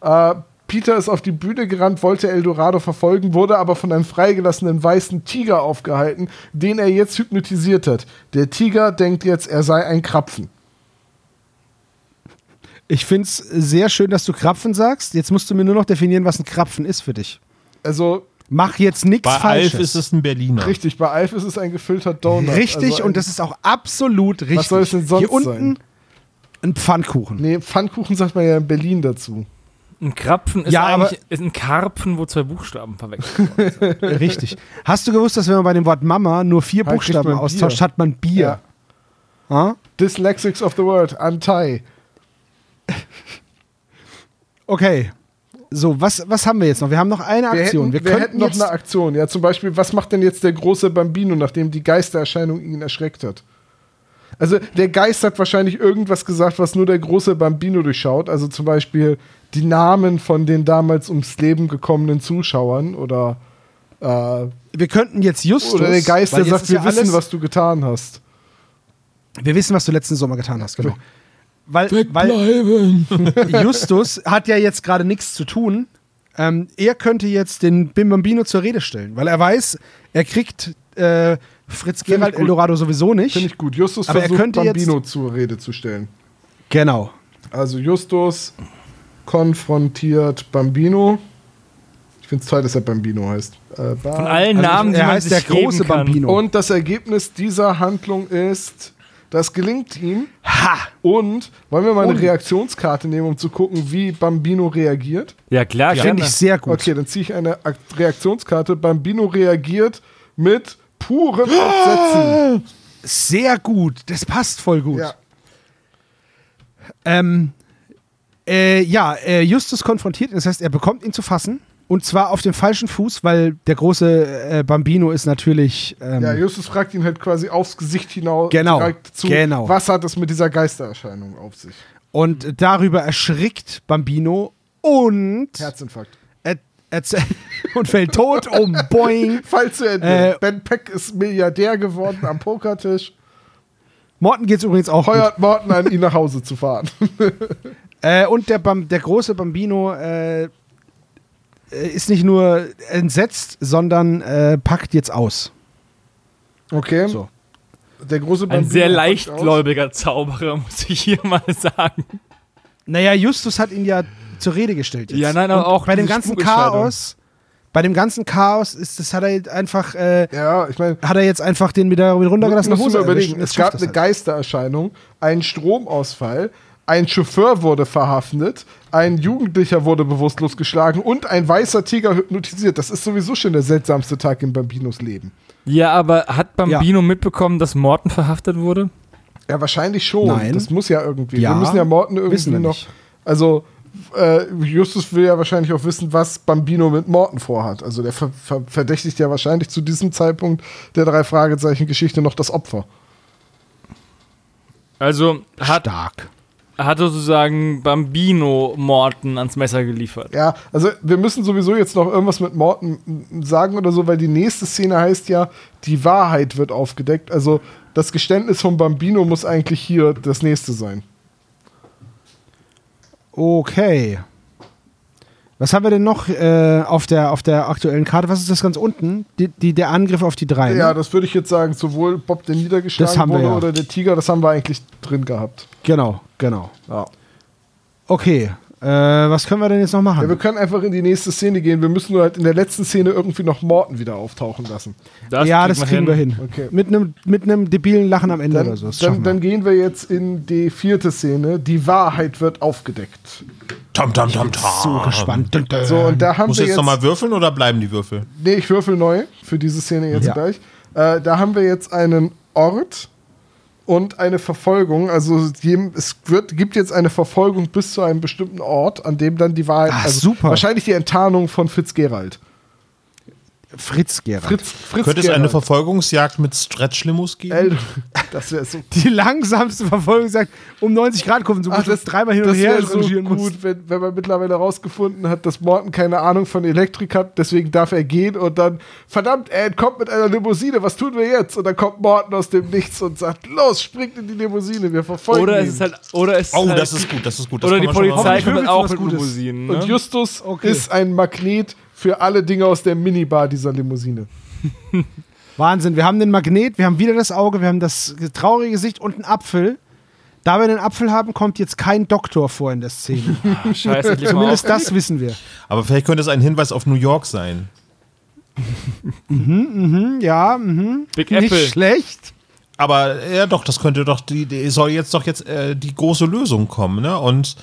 Äh, Peter ist auf die Bühne gerannt, wollte Eldorado verfolgen, wurde aber von einem freigelassenen weißen Tiger aufgehalten, den er jetzt hypnotisiert hat. Der Tiger denkt jetzt, er sei ein Krapfen. Ich find's sehr schön, dass du Krapfen sagst. Jetzt musst du mir nur noch definieren, was ein Krapfen ist für dich. Also Mach jetzt nichts Bei Falsches. Alf ist es ein Berliner. richtig, bei Alf ist es ein gefüllter Donut. Richtig, also und das ist auch absolut richtig. soll es denn sonst Hier unten sein? ein Pfannkuchen. Nee, Pfannkuchen sagt man ja in Berlin dazu. Ein Krapfen ist Ja, eigentlich ist ein Karpfen, wo zwei Buchstaben verwechselt werden. Richtig. Hast du gewusst, dass wenn man bei dem Wort Mama nur vier Halt, Buchstaben austauscht, Bier. hat man Bier? Ja. Dyslexics of the World, Antai. Okay. So, was, was haben wir jetzt noch? Wir haben noch eine Wir Aktion. hätten, wir wir könnten hätten noch eine Aktion. Ja, zum Beispiel, was macht denn jetzt der große Bambino, nachdem die Geistererscheinung ihn erschreckt hat? Also, der Geist hat wahrscheinlich irgendwas gesagt, was nur der große Bambino durchschaut. Also zum Beispiel die Namen von den damals ums Leben gekommenen Zuschauern oder, äh, wir könnten jetzt Justus. oder der Geist, der sagt, wir ja wissen, was du getan hast. Wir wissen, was du letzten Sommer getan hast, genau. Weil, weil Justus hat ja jetzt gerade nichts zu tun. Ähm, er könnte jetzt den Bim Bambino zur Rede stellen, weil er weiß, er kriegt äh, Fritz Find Gerald. Eldorado sowieso nicht. Finde ich gut. Justus Aber er versucht, könnte jetzt- Bambino zur Rede zu stellen. Genau. Also Justus konfrontiert Bambino. Ich finde es toll, dass er Bambino heißt. Äh, Von allen Also, Namen, die er man heißt sich der große geben kann. Bambino. Und das Ergebnis dieser Handlung ist, das gelingt ihm. Ha! Und wollen wir mal eine Und? Reaktionskarte nehmen, um zu gucken, wie Bambino reagiert? Ja, klar, gerne. Finde ich sehr gut. Okay, dann ziehe ich eine Ak- Reaktionskarte. Bambino reagiert mit puren Absätzen. Sehr gut. Das passt voll gut. Ja. Ähm, äh, ja, äh, Justus konfrontiert ihn, das heißt, er bekommt ihn zu fassen. Und zwar auf dem falschen Fuß, weil der große äh, Bambino ist natürlich. Ähm, ja, Justus fragt ihn halt quasi aufs Gesicht hinaus Genau, zu, genau. was hat es mit dieser Geistererscheinung auf sich? und darüber erschrickt Bambino und, Herzinfarkt. er, und fällt tot um. Boing. Fall zu Ende. Äh, ben Peck ist Milliardär geworden am Pokertisch. Morten geht's übrigens auch. Heuert Morten an, ihn nach Hause zu fahren. Äh, und der, Bam der große Bambino äh, ist nicht nur entsetzt, sondern äh, packt jetzt aus. Okay. So. Der große Ein Bambino sehr packt leichtgläubiger Zauberer, muss ich hier mal sagen. Naja, Justus hat ihn ja zur Rede gestellt. Jetzt. Ja, nein, aber Und auch bei dem ganzen. Chaos, bei dem ganzen Chaos ist das hat er jetzt einfach, äh. Ja, ich meine, hat er jetzt einfach den wieder runtergelassen nach musst Hause du mal erwischt überlegen, es gab eine halt. Geistererscheinung, einen Stromausfall, ein Chauffeur wurde verhaftet, ein Jugendlicher wurde bewusstlos geschlagen und ein weißer Tiger hypnotisiert. Das ist sowieso schon der seltsamste Tag in Bambinos Leben. Ja, aber hat Bambino mitbekommen, dass Morten verhaftet wurde? Ja, wahrscheinlich schon. Nein. Das muss ja irgendwie. Ja, wir müssen ja Morten irgendwie noch. nicht. Also, äh, Justus will ja wahrscheinlich auch wissen, was Bambino mit Morten vorhat. Also, der ver ver verdächtigt ja wahrscheinlich zu diesem Zeitpunkt der drei Fragezeichen-Geschichte noch das Opfer. Also hat, Stark. Hat sozusagen Bambino Morten ans Messer geliefert. Ja, also wir müssen sowieso jetzt noch irgendwas mit Morten sagen oder so, weil die nächste Szene heißt ja, die Wahrheit wird aufgedeckt. Also das Geständnis von Bambino muss eigentlich hier das nächste sein. Okay. Was haben wir denn noch äh, auf, der, auf der aktuellen Karte? Was ist das ganz unten? Die, die, der Angriff auf die drei. Ja, ne? das würde ich jetzt sagen, sowohl Bob, der niedergeschlagen wurde, ja. oder der Tiger, das haben wir eigentlich drin gehabt. Genau, genau. Ja. Okay. Äh, was können wir denn jetzt noch machen? ja, wir können einfach in die nächste Szene gehen. Wir müssen nur halt in der letzten Szene irgendwie noch Morten wieder auftauchen lassen. Das ja, das kriegen wir hin. Okay. Mit einem mit nem debilen Lachen am Ende Dann, oder so. Dann, dann gehen wir jetzt in die vierte Szene. Die Wahrheit wird aufgedeckt. Tam, tam, tam, tam. so gespannt. So, und da haben Muss wir jetzt jetzt. nochmal würfeln oder bleiben die Würfel? Nee, ich würfel neu für diese Szene jetzt Ja. gleich. Äh, da haben wir jetzt einen Ort und eine Verfolgung. Also es wird, gibt jetzt eine Verfolgung bis zu einem bestimmten Ort, an dem dann die Wahrheit. Ah, also super. Wahrscheinlich die Enttarnung von Fitzgerald. Fritz Gerald. Fritz, Fritz Könnte es eine. Verfolgungsjagd mit Stretch-Limos geben? Das wäre so. Die langsamste Verfolgung sagt, um 90 Grad Kurven, so Ach, gut, dass dreimal hin und das her so gut, musst. wenn, wenn man mittlerweile rausgefunden hat, dass Morten keine Ahnung von Elektrik hat, deswegen darf er gehen und dann, verdammt, er entkommt mit einer Limousine, was tun wir jetzt? Und dann kommt Morten aus dem Nichts und sagt, los, springt in die Limousine, wir verfolgen Oder ihn. es ist halt, oder es ist Oh, halt, das ist gut, das ist gut. Das oder die Polizei kommt auch mit? Limousinen. Und Ne? Justus Okay. ist ein Magnet für alle Dinge aus der Minibar dieser Limousine. Wahnsinn, wir haben den Magnet, wir haben wieder das Auge, wir haben das traurige Gesicht und einen Apfel. Da wir einen Apfel haben, kommt jetzt kein Doktor vor in der Szene. Scheiße, endlich mal Zumindest das wissen wir. Aber vielleicht könnte es ein Hinweis auf New York sein. Hm, ja, mhm. Big nicht Apple. schlecht. Aber ja, doch, das könnte doch, die, die soll jetzt doch jetzt äh, die große Lösung kommen, ne? Und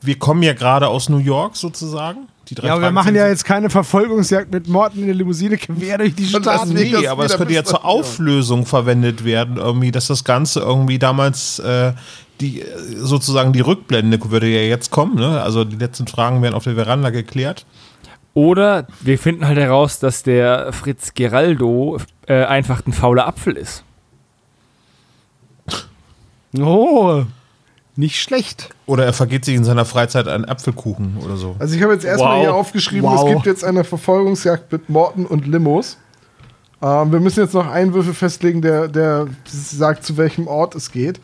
wir kommen ja gerade aus New York sozusagen. Die drei Ja, aber wir machen ja jetzt keine Verfolgungsjagd mit Morten in der Limousine quer durch die Stadt. das- Nee, das aber es könnte ja zur. Auflösung verwendet werden, irgendwie, dass das Ganze irgendwie damals äh, die äh, sozusagen die Rückblende würde ja jetzt kommen, ne? Also die letzten Fragen werden auf der Veranda geklärt. Oder wir finden halt heraus, dass der Fritz Geraldo äh, einfach ein fauler Apfel ist. Oh, nicht schlecht. Oder er vergeht sich in seiner Freizeit einen Apfelkuchen oder so. Also ich habe jetzt erstmal Wow. hier aufgeschrieben, Wow. es gibt jetzt eine Verfolgungsjagd mit Morten und Limos. Ähm, wir müssen jetzt noch einen Würfel festlegen, der, der sagt, zu welchem Ort es geht.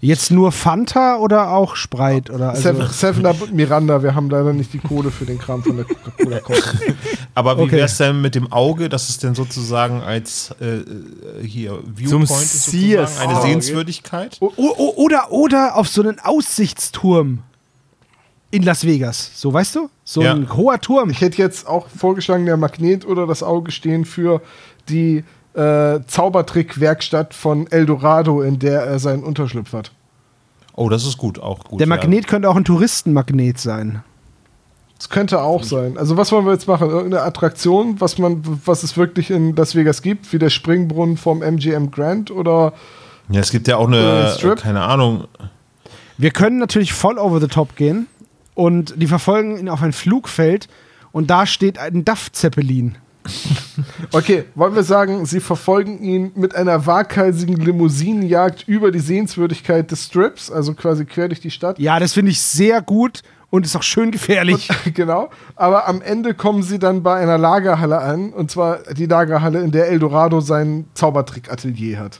Jetzt nur Fanta oder auch Sprite? Oder also, Seven, Seven Up und Miranda, wir haben leider nicht die Kohle für den Kram von der Coca-Cola Company. Aber wie Okay. wäre es denn mit dem Auge, dass es denn sozusagen als äh, äh, hier Viewpoint ist sozusagen, eine. Sehenswürdigkeit? O- o- oder, oder auf so einen Aussichtsturm in Las Vegas. So, weißt du? So Ja. ein hoher Turm. Ich hätte jetzt auch vorgeschlagen, der Magnet oder das Auge stehen für die äh, Zaubertrick-Werkstatt von Eldorado, in der er seinen Unterschlupf hat. Oh, das ist gut, auch gut. Der ja. Magnet könnte auch ein Touristenmagnet sein. Das könnte auch sein. Also was wollen wir jetzt machen? Irgendeine Attraktion, was man, was es wirklich in Las Vegas gibt, wie der Springbrunnen vom MGM Grand oder Ja, es gibt ja auch eine, Strip? keine Ahnung. Wir können natürlich voll over the top gehen und die verfolgen ihn auf ein Flugfeld und da steht ein Duff-Zeppelin. Okay, wollen wir sagen, sie verfolgen ihn mit einer waghalsigen Limousinenjagd über die Sehenswürdigkeit des Strips, also quasi quer durch die Stadt. Ja, das finde ich sehr gut und ist auch schön gefährlich. genau. Aber am Ende kommen sie dann bei einer Lagerhalle an, und zwar die Lagerhalle, in der Eldorado sein Zaubertrick-Atelier hat.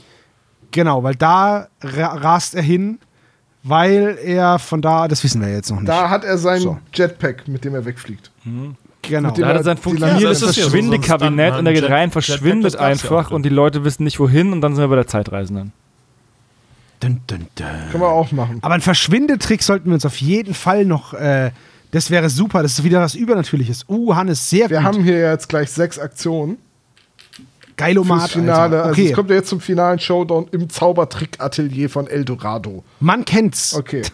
genau, weil da ra rast er hin, weil er von da, das wissen wir jetzt noch nicht. Da hat er sein So. Jetpack, mit dem er wegfliegt. genau. mit dem- Da hat er sein funktionierendes Landung- Das ist ja so- Verschwindekabinett so und der geht rein, verschwindet das ja einfach und die Leute wissen nicht wohin und dann sind wir bei der Zeitreisenden. Dun, dun, dun. Können wir auch machen. Aber ein Verschwindetrick sollten wir uns auf jeden Fall noch. Äh, das wäre super. Das ist wieder was Übernatürliches. Uh, Hannes, sehr Wir gut. haben hier jetzt gleich sechs Aktionen Geilomat. Finale. Alter. Also Okay, es kommt ja jetzt zum finalen Showdown im Zaubertrick-Atelier von Eldorado. man kennt's. Okay.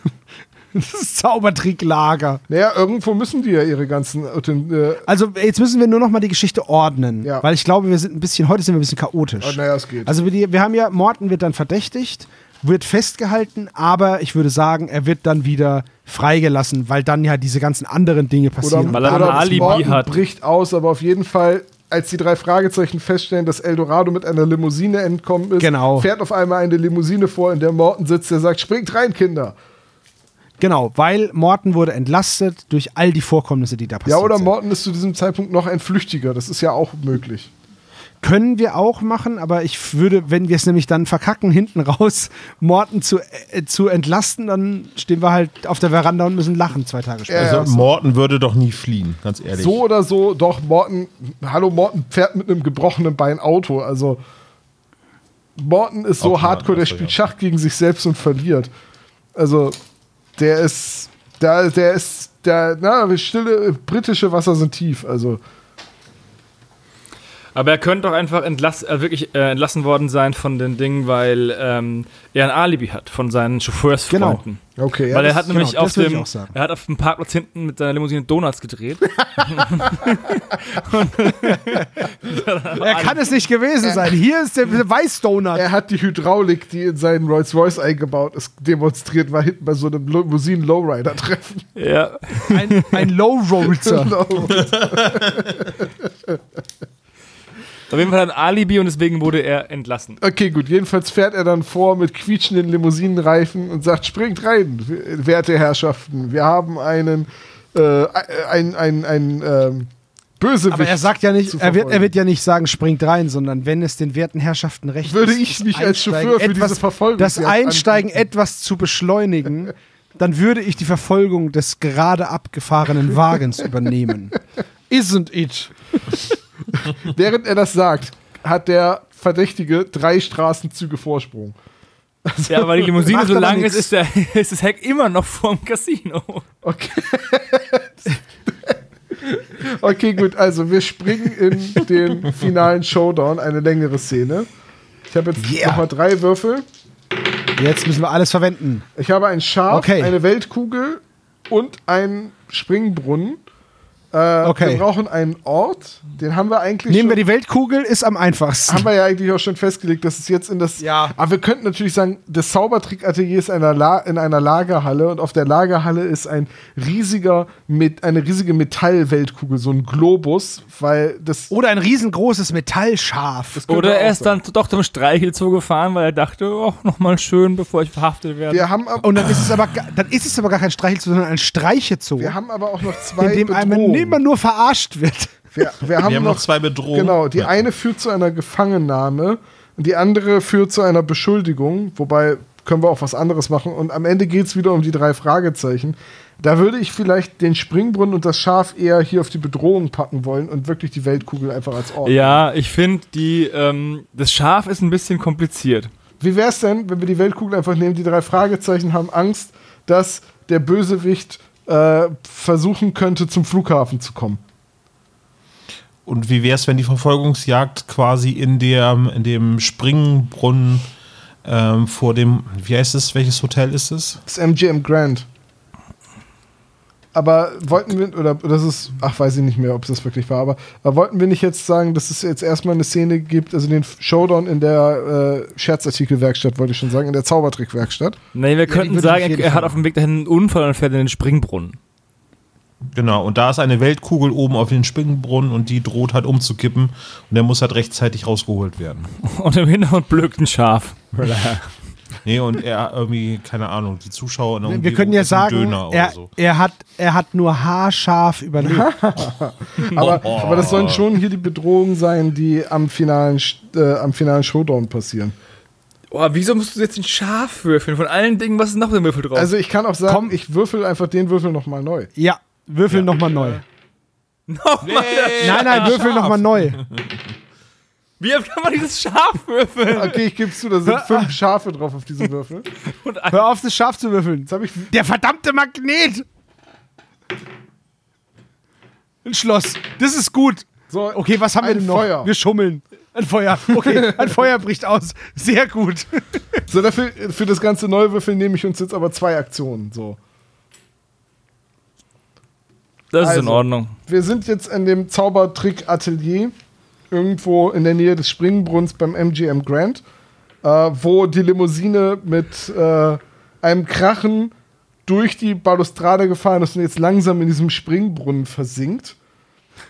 Das Zaubertricklager. naja, irgendwo müssen die ja ihre ganzen äh, Also jetzt müssen wir nur noch mal die Geschichte ordnen, Ja. weil ich glaube, wir sind ein bisschen heute sind wir ein bisschen chaotisch. Oh, naja, es geht. Also wir, wir haben ja Morten wird dann verdächtigt, wird festgehalten, aber ich würde sagen, er wird dann wieder freigelassen, weil dann ja diese ganzen anderen Dinge passieren. Weil er oder ein Alibi Morten hat. bricht aus, aber auf jeden Fall, als die drei Fragezeichen feststellen, dass Eldorado mit einer Limousine entkommen ist, Genau. fährt auf einmal eine Limousine vor, in der Morten sitzt, der sagt, springt rein, Kinder. Genau, weil Morten wurde entlastet durch all die Vorkommnisse, die da Ja, passiert oder sind. Morten ist zu diesem Zeitpunkt noch ein Flüchtiger, das ist ja auch möglich. Können wir auch machen, aber ich würde, wenn wir es nämlich dann verkacken, hinten raus Morten zu, äh, zu entlasten, dann stehen wir halt auf der Veranda und müssen lachen zwei Tage später. Also Morten würde doch nie fliehen, ganz ehrlich. So oder so, doch, Morten, hallo, Morten fährt mit einem gebrochenen Bein Auto, also Morten ist so Auch hardcore, der spielt. Schach gegen sich selbst und verliert. Also, der ist, der, der ist, der, na, stille britische Wasser sind tief, also. Aber er könnte doch einfach entlass, äh, wirklich äh, entlassen worden sein von den Dingen, weil ähm, er ein Alibi hat von seinen Chauffeursfreunden. Okay, weil er das- hat nämlich genau, auf das dem, er hat auf dem Parkplatz hinten mit seiner Limousine Donuts gedreht. er kann es nicht gewesen sein. Hier ist der Weißdonut. er hat die Hydraulik, die in seinen Rolls Royce eingebaut ist, demonstriert, war hinten bei so einem Limousinen Lowrider-Treffen. ja. Ein, ein Low-Rollzer. Auf jeden Fall ein Alibi und deswegen wurde er entlassen. Okay, gut. Jedenfalls fährt er dann vor mit quietschenden Limousinenreifen und sagt: Springt rein, werte Herrschaften. Wir haben einen, äh, ein, ein, ein ähm, Bösewicht. Aber er sagt ja nicht, er wird, er wird ja nicht sagen, springt rein, sondern wenn es den werten Herrschaften recht Würde ist, ich mich als Chauffeur für etwas, diese Verfolgung das Einsteigen anbieten. etwas zu beschleunigen, dann würde ich die Verfolgung des gerade abgefahrenen Wagens übernehmen. Isn't it? Während er das sagt, hat der Verdächtige drei Straßenzüge Vorsprung. Ja, weil die Limousine so lang ist, ist, der, ist das Heck immer noch vorm Casino. Okay. okay, gut. Also, wir springen in den finalen Showdown, eine längere Szene. Ich habe jetzt Yeah. nochmal drei Würfel. Jetzt müssen wir alles verwenden. Ich habe ein Schaf, Okay. eine Weltkugel und einen Springbrunnen. Äh, Okay. Wir brauchen einen Ort. Den haben wir eigentlich Nehmen wir schon, die Weltkugel, ist am einfachsten. haben wir ja eigentlich auch schon festgelegt, dass es jetzt in das. Ja. Aber wir könnten natürlich sagen, das Zaubertrick-Atelier ist einer La in einer Lagerhalle und auf der Lagerhalle ist ein riesiger, mit, eine riesige Metallweltkugel, so ein Globus, weil das. Oder ein riesengroßes Metallschaf. Oder er ist dann doch zum Streichelzoo gefahren, weil er dachte, oh, nochmal schön, bevor ich verhaftet werde. Wir haben, ab, Und dann ist es aber, dann ist es aber gar kein Streichelzoo, sondern ein Streichezoo, wir haben aber auch noch zwei in dem Bedrohungen. Immer nur verarscht wird. Wir, wir haben, Wir haben noch noch zwei Bedrohungen. Genau, die Ja. eine führt zu einer Gefangennahme und die andere führt zu einer Beschuldigung, wobei können wir auch was anderes machen. Und am Ende geht es wieder um die drei Fragezeichen. Da würde ich vielleicht den Springbrunnen und das Schaf eher hier auf die Bedrohung packen wollen und wirklich die Weltkugel einfach als Ort. Ja, ich finde, die ähm, das Schaf ist ein bisschen kompliziert. Wie wäre es denn, wenn wir die Weltkugel einfach nehmen? Die drei Fragezeichen haben Angst, dass der Bösewicht äh, versuchen könnte, zum Flughafen zu kommen. Und wie wäre es, wenn die Verfolgungsjagd quasi in, der, in dem Springbrunnen ähm, vor dem, wie heißt es, welches Hotel ist es? Das MGM Grand. Aber wollten wir, oder das ist, ach, weiß ich nicht mehr, ob es das wirklich war, aber, aber wollten wir nicht jetzt sagen, dass es jetzt erstmal eine Szene gibt, also den Showdown in der äh, Scherzartikelwerkstatt, wollte ich schon sagen, in der Zaubertrickwerkstatt? Nee, wir die könnten sagen, er, er hat auf dem Weg dahin einen Unfall und fährt in den Springbrunnen. Genau, und da ist eine Weltkugel oben auf den Springbrunnen und die droht halt umzukippen und der muss halt rechtzeitig rausgeholt werden. Und im Hintergrund blökt ein Schaf. Nee, und er irgendwie, keine Ahnung, die Zuschauer in der Wir können ja sagen, Döner er, oder so. er, hat, er hat nur haarscharf überlebt. Aber, Oh. aber das sollen schon hier die Bedrohungen sein, die am finalen, äh, am finalen Showdown passieren. Oh, wieso musst du jetzt ein Schaf würfeln? Von allen Dingen, was ist noch im Würfel drauf? Also ich kann auch sagen, Komm. ich würfel einfach den Würfel nochmal neu. Ja, würfel nochmal neu. Nochmal Nein, nein, würfel nochmal neu. Wie kann man dieses Schaf würfeln? Okay, ich gebe zu, da sind fünf Schafe drauf auf diesem Würfel. Hör auf, das Schaf zu würfeln. Jetzt habe ich Der verdammte Magnet! Ein Schloss. Das ist gut. so Okay, was haben wir denn noch? Feuer. Wir schummeln. Ein Feuer. Okay, ein Feuer bricht aus. Sehr gut. So, dafür, für das ganze Neuwürfeln nehme ich uns jetzt aber zwei Aktionen. So. das ist in Also. Ordnung. Wir sind jetzt in dem Zaubertrick-Atelier, irgendwo in der Nähe des Springbrunns beim MGM Grand, äh, wo die Limousine mit äh, einem Krachen durch die Balustrade gefahren ist und jetzt langsam in diesem Springbrunnen versinkt.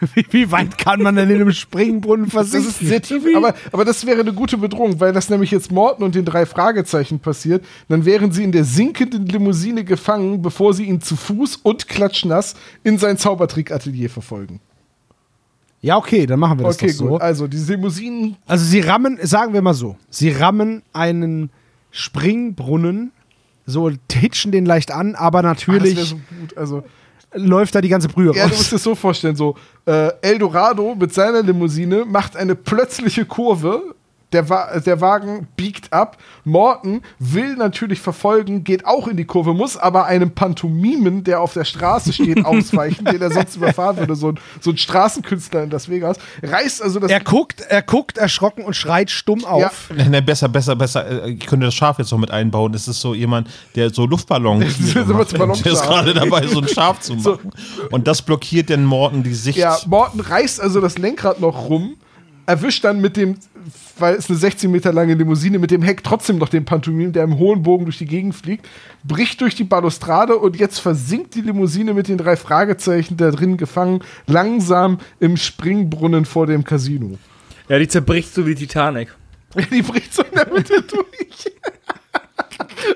Wie, wie weit kann man denn in einem Springbrunnen Das versinken? ist sehr tief, aber, aber das wäre eine gute Bedrohung, weil das nämlich jetzt Morten und den drei Fragezeichen passiert. Dann wären sie in der sinkenden Limousine gefangen, bevor sie ihn zu Fuß und klatschnass in sein Zaubertrick-Atelier verfolgen. Ja, okay, dann machen wir das Okay, doch so. gut. Also, die Limousinen Also sie rammen, sagen wir mal so, sie rammen einen Springbrunnen, so hitschen den leicht an, aber natürlich wäre so gut. Also, läuft da die ganze Brühe ja, du musst raus. dir das so vorstellen: so, äh, Eldorado mit seiner Limousine macht eine plötzliche Kurve. Der, Wa der Wagen biegt ab. Morton will natürlich verfolgen, geht auch in die Kurve, muss aber einem Pantomimen, der auf der Straße steht, ausweichen, den er sonst überfahren würde. So ein, so ein Straßenkünstler in Las Vegas. Reißt also das. Er guckt, er guckt erschrocken und schreit stumm auf. Nein, nein, besser, besser, besser. äh, Ich könnte das Schaf jetzt noch mit einbauen. Das ist so jemand, der so Ballonschaf. Der ist gerade dabei, so ein Schaf zu machen. Und das blockiert den Morten die Sicht. Ja, Morton reißt also das Lenkrad noch rum, erwischt dann mit dem, weil es eine 16 Meter lange Limousine, mit dem Heck trotzdem noch den Pantomim, der im hohen Bogen durch die Gegend fliegt, bricht durch die Balustrade und jetzt versinkt die Limousine mit den drei Fragezeichen da drin gefangen, langsam im Springbrunnen vor dem Casino. Ja, die zerbricht so wie Titanic. Die bricht so in der Mitte durch.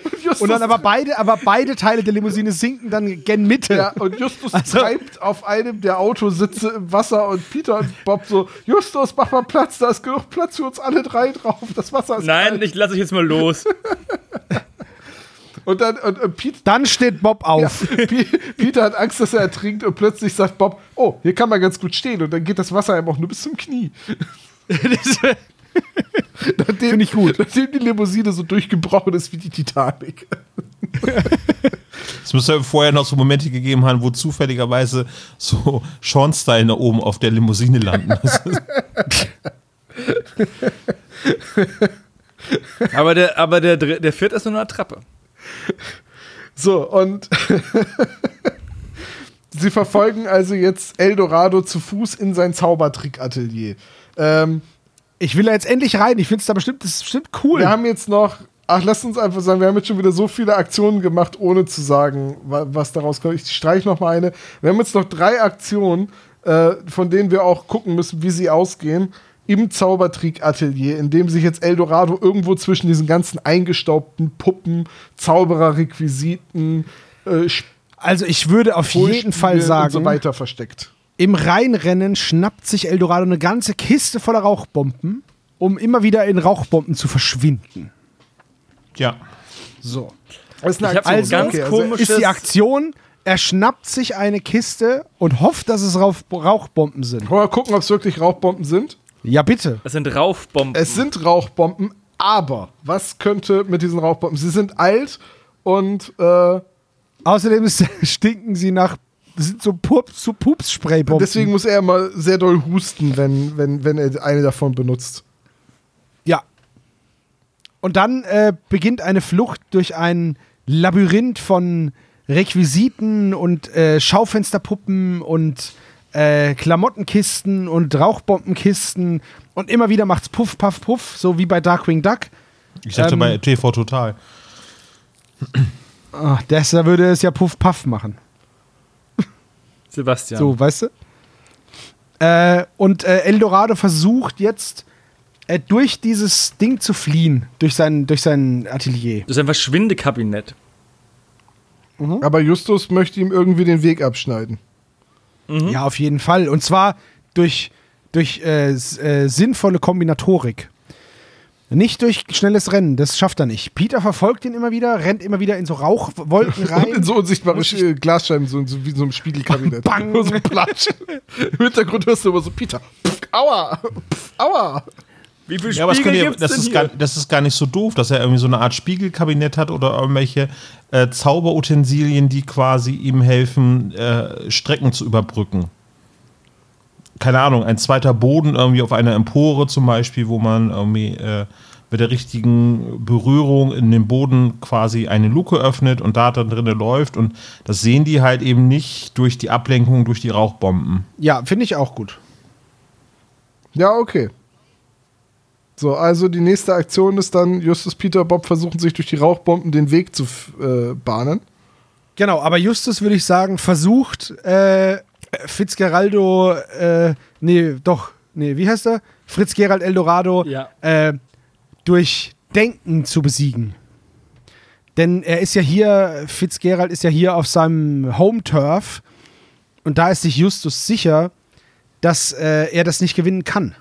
Und, Justus, Und dann aber beide, aber beide Teile der Limousine sinken dann gen Mitte. ja, und Justus Also- treibt auf einem der Autositze im Wasser und Peter und Bob so, Justus, mach mal Platz, da ist genug Platz für uns alle drei drauf. Das Wasser ist Nein, kalt. ich lasse euch jetzt mal los. Und dann und, und Pete, Dann steht Bob ja, auf. Pi- Peter hat Angst, dass er ertrinkt und plötzlich sagt Bob, oh, hier kann man ganz gut stehen und dann geht das Wasser ihm auch nur bis zum Knie. Finde ich gut. Nachdem die Limousine so durchgebrochen ist wie die Titanic. Es müsste vorher noch so Momente gegeben haben, wo zufälligerweise so Schornsteine oben auf der Limousine landen. aber der, aber der, der vierte ist nur eine Attrappe. So, und sie verfolgen also jetzt Eldorado zu Fuß in sein Zaubertrick-Atelier. Ähm, Ich will da jetzt endlich rein. Ich finde es da bestimmt, das ist bestimmt cool. Wir haben jetzt noch, ach, lasst uns einfach sagen, wir haben jetzt schon wieder so viele Aktionen gemacht, ohne zu sagen, wa- was daraus kommt. Ich streiche noch mal eine. Wir haben jetzt noch drei Aktionen, äh, von denen wir auch gucken müssen, wie sie ausgehen. Im Zaubertrick-Atelier, in dem sich jetzt Eldorado irgendwo zwischen diesen ganzen eingestaubten Puppen, Zauberer-Requisiten, äh, also ich würde auf jeden Fall sagen, und so weiter versteckt. Im Rheinrennen schnappt sich Eldorado eine ganze Kiste voller Rauchbomben, um immer wieder in Rauchbomben zu verschwinden. ja. So. Das ist eine Ich hab so ganz Okay, komisch- Ist die Aktion, er schnappt sich eine Kiste und hofft, dass es Rauch Rauchbomben sind. Wollen wir gucken, ob es wirklich Rauchbomben sind? Ja, bitte. Das sind Raufbomben. Es sind Rauchbomben, aber was könnte mit diesen Rauchbomben? Sie sind alt und äh, Außerdem stinken sie nach, sind so, Pups, so Pups-Spraybomben. deswegen muss er immer sehr doll husten, wenn, wenn, wenn er eine davon benutzt. Ja. Und dann äh, beginnt eine Flucht durch ein Labyrinth von Requisiten und äh, Schaufensterpuppen und äh, Klamottenkisten und Rauchbombenkisten. Und immer wieder macht's Puff, Puff, Puff, so wie bei Darkwing Duck. Ich dachte Ähm, bei TV Total. Ach, das da würde es ja Puff, Puff machen. Sebastian. So, weißt du? Äh, und äh, Eldorado versucht jetzt äh, durch dieses Ding zu fliehen, durch sein, durch sein Atelier. Das ist ein Verschwindekabinett. Aber Justus möchte ihm irgendwie den Weg abschneiden. Ja, auf jeden Fall. Und zwar durch, durch äh, äh, sinnvolle Kombinatorik. Nicht durch schnelles Rennen, das schafft er nicht. Peter verfolgt ihn immer wieder, rennt immer wieder in so Rauchwolken Und in rein. so unsichtbare Sch- Glasscheiben, so, so wie in so einem Spiegelkabinett. Bang. Nur so Platsch. Im Hintergrund hörst du immer so, Peter, pff, aua, pff, aua. Wie viel Ja, aber ja, gibt's das, denn ist hier? gar, das ist gar nicht so doof, dass er irgendwie so eine Art Spiegelkabinett hat oder irgendwelche äh, Zauberutensilien, die quasi ihm helfen, äh, Strecken zu überbrücken. Keine Ahnung, ein zweiter Boden irgendwie auf einer Empore zum Beispiel, wo man irgendwie äh, mit der richtigen Berührung in den Boden quasi eine Luke öffnet und da dann drinnen läuft. Und das sehen die halt eben nicht durch die Ablenkung, durch die Rauchbomben. Ja, finde ich auch gut. Ja, okay. So, also die nächste Aktion ist dann, Justus, Peter, Bob versuchen sich durch die Rauchbomben den Weg zu äh, bahnen. Genau, aber Justus würde ich sagen, versucht äh, Fitzgeraldo, äh, nee, doch, nee, wie heißt er? Fritz Gerald Eldorado Ja. äh, durch Denken zu besiegen. Denn er ist ja hier, Fitzgerald ist ja hier auf seinem Home-Turf und da ist sich Justus sicher, dass äh, er das nicht gewinnen kann.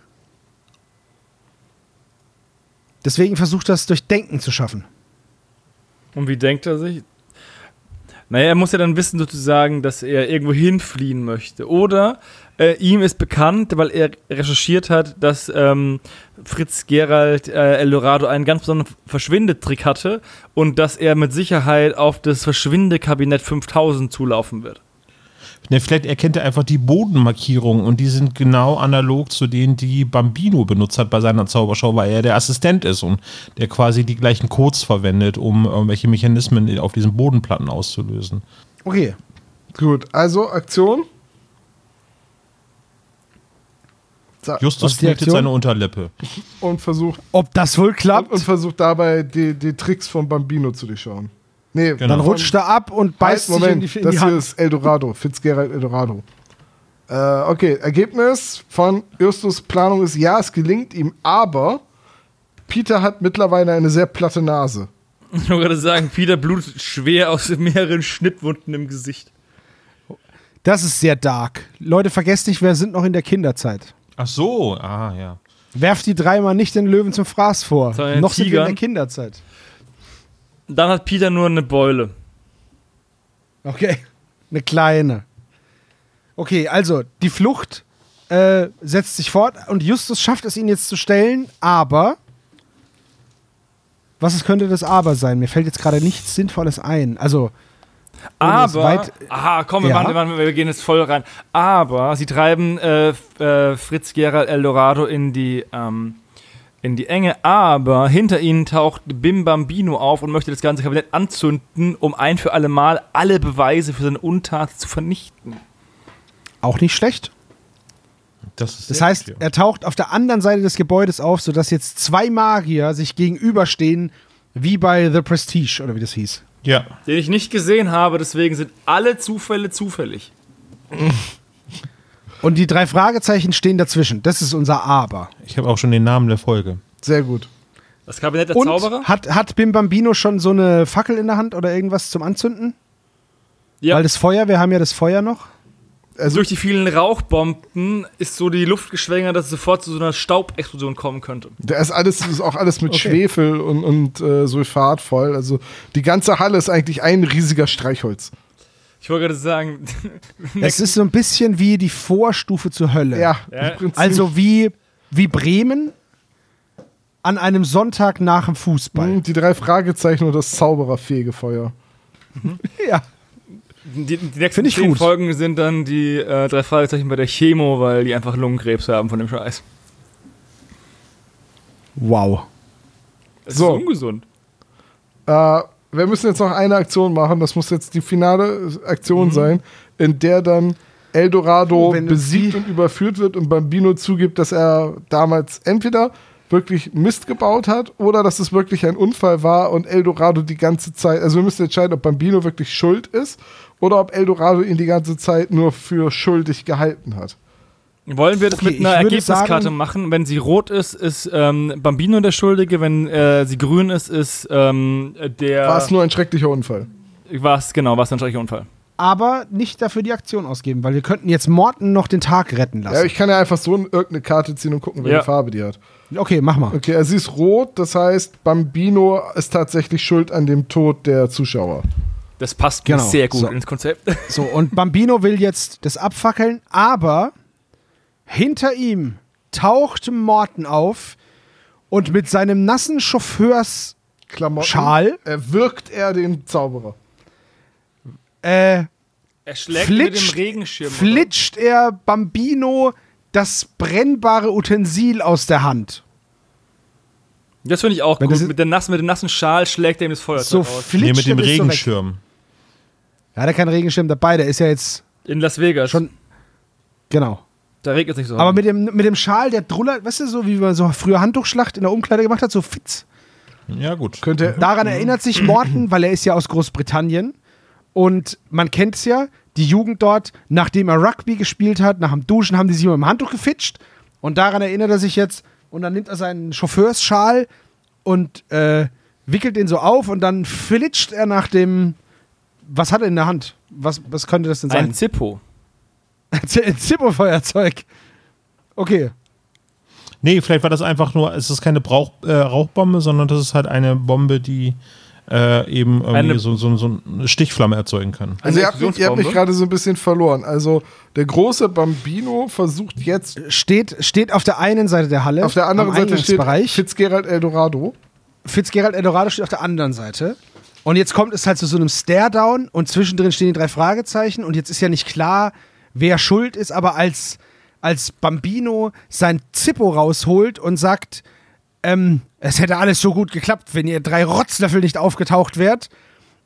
Deswegen versucht er es durch Denken zu schaffen. Und wie denkt er sich? Naja, er muss ja dann wissen sozusagen, dass er irgendwo hinfliehen möchte. Oder äh, ihm ist bekannt, weil er recherchiert hat, dass ähm, Fritz Gerald äh, Eldorado einen ganz besonderen Verschwindetrick hatte und dass er mit Sicherheit auf das Verschwindekabinett 5000 zulaufen wird. Ne, vielleicht erkennt er einfach die Bodenmarkierungen und die sind genau analog zu denen, die Bambino benutzt hat bei seiner Zaubershow, weil er der Assistent ist und der quasi die gleichen Codes verwendet, um irgendwelche Mechanismen auf diesen Bodenplatten auszulösen. Okay, Gut, also Aktion. So, Justus Aktion? seine Unterlippe. und versucht ob das wohl und, klappt? und versucht dabei die, die Tricks von Bambino zu durchschauen. Nee, Genau. Dann rutscht er ab und beißt Halt, Moment, sich in die, in das die hier Hand. ist Eldorado, Fitzgerald Eldorado. Äh, okay, Ergebnis von Justus Planung ist, ja, es gelingt ihm, aber Peter hat mittlerweile eine sehr platte Nase. Ich wollte gerade sagen, Peter blutet schwer aus mehreren Schnittwunden im Gesicht. Das ist sehr dark. Leute, vergesst nicht, wir sind noch in der Kinderzeit. Ach so, ah ja. Werft die dreimal nicht den Löwen zum Fraß vor. Noch sind wir in der Kinderzeit. Dann hat Peter nur eine Beule. Okay. Eine kleine. Okay, also die Flucht äh, setzt sich fort und Justus schafft es, ihn jetzt zu stellen, aber. Was es könnte das Aber sein? Mir fällt jetzt gerade nichts Sinnvolles ein. Also, Aber, weit- aha, komm, wir, Ja. machen, wir, machen, wir gehen jetzt voll rein. Aber sie treiben äh, äh, Fritz Gerald Eldorado in die, ähm, in die Enge, aber hinter ihnen taucht Bim Bambino auf und möchte das ganze Kabinett anzünden, um ein für alle Mal alle Beweise für seine Untat zu vernichten. auch nicht schlecht. Das, ist Das heißt, ja. er taucht auf der anderen Seite des Gebäudes auf, sodass jetzt zwei Magier sich gegenüberstehen, wie bei The Prestige oder wie das hieß. ja. Den ich nicht gesehen habe, deswegen sind alle Zufälle zufällig. Und die drei Fragezeichen stehen dazwischen. Das ist unser Aber. Ich habe auch schon den Namen der Folge. Sehr gut. Das Kabinett der Und Zauberer? hat, hat Bim Bambino schon so eine Fackel in der Hand oder irgendwas zum Anzünden? Ja. Weil das Feuer, wir haben ja das Feuer noch. Also, Durch die vielen Rauchbomben ist so die Luft geschwängert, dass es sofort zu so einer Staubexplosion kommen könnte. da ist alles, das ist auch alles mit Okay. Schwefel und, und äh, Sulfat voll. Also die ganze Halle ist eigentlich ein riesiger Streichholz. Ich wollte gerade sagen, Es ist so ein bisschen wie die Vorstufe zur Hölle. Ja, Ja. im Prinzip. Also wie, wie Bremen an einem Sonntag nach dem Fußball. Hm, die drei Fragezeichen und das zaubererfähige Feuer. Ja. die, die nächsten ich zehn gut. Folgen sind dann die äh, drei Fragezeichen bei der Chemo, weil die einfach Lungenkrebs haben von dem Scheiß. Wow. Es So. ist ungesund. Äh, wir müssen jetzt noch eine Aktion machen. Das muss jetzt die finale Aktion Mhm. sein, in der dann Eldorado Oh, besiegt sie- und überführt wird und Bambino zugibt, dass er damals entweder wirklich Mist gebaut hat oder dass es wirklich ein Unfall war und Eldorado die ganze Zeit, also wir müssen entscheiden, ob Bambino wirklich schuld ist oder ob Eldorado ihn die ganze Zeit nur für schuldig gehalten hat. Wollen wir das Okay, mit einer Ergebniskarte sagen- machen? Wenn sie rot ist, ist ähm, Bambino der Schuldige. Wenn äh, sie grün ist, ist ähm, der. War es nur ein schrecklicher Unfall? Was, genau, was ein schrecklicher Unfall. Aber nicht dafür die Aktion ausgeben, weil wir könnten jetzt Morten noch den Tag retten Ja, lassen. ich kann ja einfach so irgendeine Karte ziehen und gucken, welche Ja. Farbe die hat. okay, mach mal. Okay, also sie ist rot, das heißt, Bambino ist tatsächlich schuld an dem Tod der Zuschauer. Das passt mir Genau, sehr gut so. ins Konzept. So, und Bambino will jetzt das abfackeln, aber hinter ihm taucht Morten auf und mit seinem nassen Chauffeursschal Klamotten. Erwirkt er den Zauberer. äh, Er schlägt mit dem flitscht, Regenschirm. oder? flitscht er Bambino das brennbare Utensil aus der Hand. Das finde ich auch Wenn gut. Mit, der nassen, mit dem nassen Schal schlägt er ihm das Feuerzeug So aus. flitscht Nee, mit dem er bis so weg. Regenschirm. Ja, der hat keinen Regenschirm dabei, der ist ja jetzt In Las Vegas. schon. Genau. Da regnet es nicht so. Aber mit dem, mit dem Schal, der drullert, weißt du, so wie man so früher Handtuchschlacht in der Umkleide gemacht hat, so fitz. Ja, gut. Könnte er. Daran erinnert sich Morton, weil er ist ja aus Großbritannien. Und man kennt es ja, die Jugend dort, nachdem er Rugby gespielt hat, nach dem Duschen haben die sich immer im Handtuch gefitscht. Und daran erinnert er sich jetzt. Und dann nimmt er seinen Chauffeursschal und äh, wickelt den so auf und dann flitscht er nach dem. Was hat er in der Hand? Was, was könnte das denn ein sein? Zippo. Ein Zippo-Feuerzeug. Okay. Nee, vielleicht war das einfach nur, es ist keine Brauch, äh, Rauchbombe, sondern das ist halt eine Bombe, die äh, eben irgendwie Eine- so, so, so eine Stichflamme erzeugen kann. Also ihr habt, mich- ihr habt mich gerade so ein bisschen verloren. Also der große Bambino versucht jetzt Steht, steht auf der einen Seite der Halle. auf der anderen Seite steht. Fitzgerald Eldorado. Fitzgerald Eldorado steht auf der anderen Seite. Und jetzt kommt es halt zu so einem Stare-Down und zwischendrin stehen die drei Fragezeichen und jetzt ist ja nicht klar, wer schuld ist, aber als, als Bambino sein Zippo rausholt und sagt, ähm, es hätte alles so gut geklappt, wenn ihr drei Rotzlöffel nicht aufgetaucht wärt,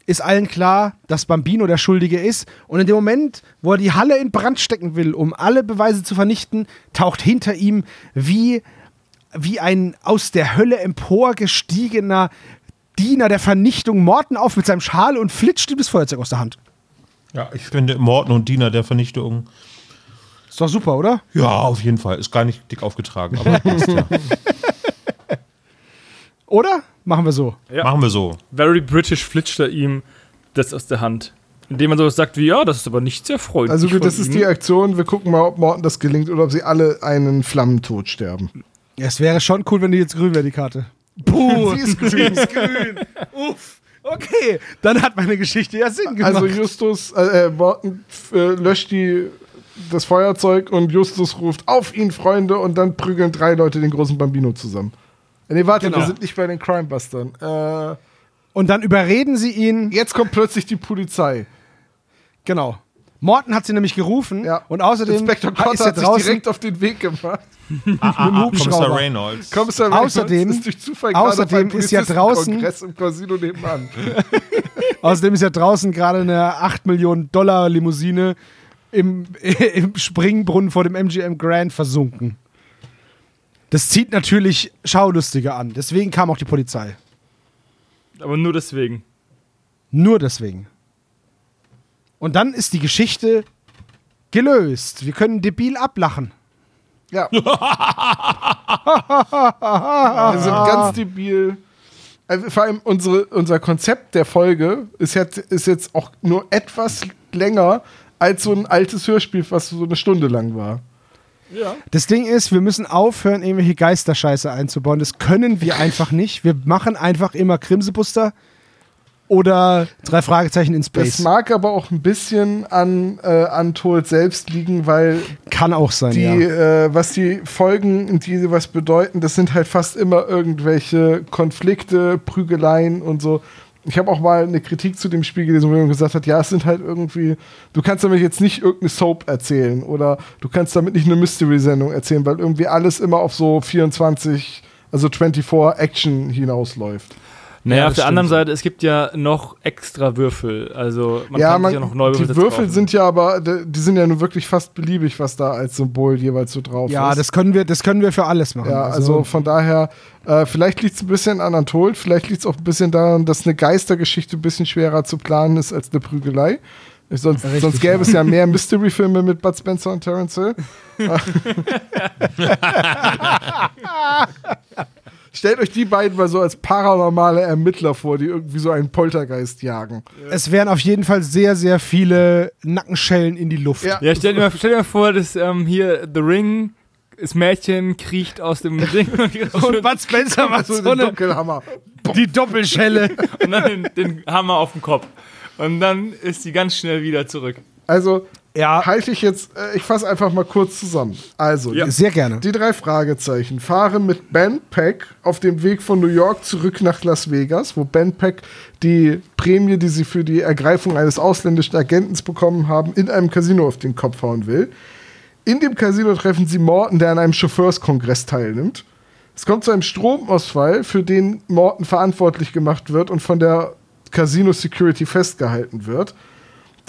ist allen klar, dass Bambino der Schuldige ist. Und in dem Moment, wo er die Halle in Brand stecken will, um alle Beweise zu vernichten, taucht hinter ihm wie wie ein aus der Hölle emporgestiegener Diener der Vernichtung Morten auf mit seinem Schal und flitscht ihm das Feuerzeug aus der Hand. Ja, ich finde Morten und Diener der Vernichtung. Ist doch super, oder? Ja, auf jeden Fall. Ist gar nicht dick aufgetragen, aber passt ja. Oder? Machen wir so. Ja. Machen wir so. Very British flitscht er ihm das aus der Hand. Indem man so sagt wie, ja, das ist aber nicht sehr freundlich. Also gut, das ist ihm. die Aktion. Wir gucken mal, ob Morten das gelingt oder ob sie alle einen Flammentod sterben. Es wäre schon cool, wenn die jetzt grün wäre, die Karte. Puh. sie ist grün. Sie ist grün. Uff. Okay, dann hat meine Geschichte ja Sinn gemacht. Also Justus, äh, äh, Morten äh, löscht die, das Feuerzeug und Justus ruft auf ihn, Freunde, und dann prügeln drei Leute den großen Bambino zusammen. Äh, Nee, warte, Genau. wir sind nicht bei den Crimebustern. Äh, und dann überreden sie ihn. jetzt kommt plötzlich die Polizei. Genau. Morten hat sie nämlich gerufen Ja. und außerdem Inspektor ist Cotter er hat sich draußen direkt auf den Weg gemacht. Ah, ah, Hubschrauber. Kommissar Reynolds. Kommissar Reynolds Außerdem- ist durch Zufall außerdem ist ja Polizistenkongress im Casino nebenan. Außerdem ist ja draußen gerade eine 8 Millionen Dollar Limousine im, im Springbrunnen vor dem MGM Grand versunken. Das zieht natürlich Schaulustige an. Deswegen kam auch die Polizei. Aber nur deswegen. Nur deswegen. Und dann ist die Geschichte gelöst. Wir können debil ablachen. Ja. Wir sind ganz debil. Also vor allem unsere, unser Konzept der Folge ist jetzt, ist jetzt auch nur etwas länger als so ein altes Hörspiel, was so eine Stunde lang war. Das Ding ist, wir müssen aufhören, irgendwelche Geisterscheiße einzubauen. Das können wir einfach nicht. Wir machen einfach immer Krimsebuster oder drei Fragezeichen in Das Space. mag aber auch ein bisschen an äh, Untold selbst liegen, weil Kann auch sein, die, ja. äh, was die Folgen, die was bedeuten, das sind halt fast immer irgendwelche Konflikte, Prügeleien und so. Ich habe auch mal eine Kritik zu dem Spiel gelesen, wo jemand gesagt hat, ja, es sind halt irgendwie, du kannst damit jetzt nicht irgendeine Soap erzählen oder du kannst damit nicht eine Mystery-Sendung erzählen, weil irgendwie alles immer auf so 24, also 24 Action hinausläuft. Naja, Ja, auf der anderen. Seite, es gibt ja noch extra Würfel. Also man ja, kann man, sich ja noch neue die dazu Würfel kaufen. sind ja aber, die sind ja nur wirklich fast beliebig, was da als Symbol jeweils so drauf Ja, ist. das können wir, das können wir für alles machen. Ja, also von daher, äh, vielleicht liegt es ein bisschen an Anatol, vielleicht liegt es auch ein bisschen daran, dass eine Geistergeschichte ein bisschen schwerer zu planen ist als eine Prügelei. Ich, sonst, Richtig, sonst gäbe es ja mehr Mystery-Filme mit Bud Spencer und Terence Hill. Stellt euch die beiden mal so als paranormale Ermittler vor, die irgendwie so einen Poltergeist jagen. es wären auf jeden Fall sehr, sehr viele Nackenschellen in die Luft. Ja. Ja, stell dir mal, stell dir mal vor, dass ähm, hier The Ring, das Mädchen kriecht aus dem Ring und, Und Bud Spencer macht So so den eine, Dunkelhammer. die Doppelschelle. und dann den, den Hammer auf den Kopf. Und dann ist sie ganz schnell wieder zurück. Also Ja, halte ich jetzt, äh, ich fasse einfach mal kurz zusammen. Also, Ja. sehr gerne. Die drei Fragezeichen fahren mit Ben Peck auf dem Weg von New York zurück nach Las Vegas, wo Ben Peck die Prämie, die sie für die Ergreifung eines ausländischen Agenten bekommen haben, in einem Casino auf den Kopf hauen will. In dem Casino treffen sie Morton, der an einem Chauffeurskongress teilnimmt. Es kommt zu einem Stromausfall, für den Morton verantwortlich gemacht wird und von der Casino Security festgehalten wird.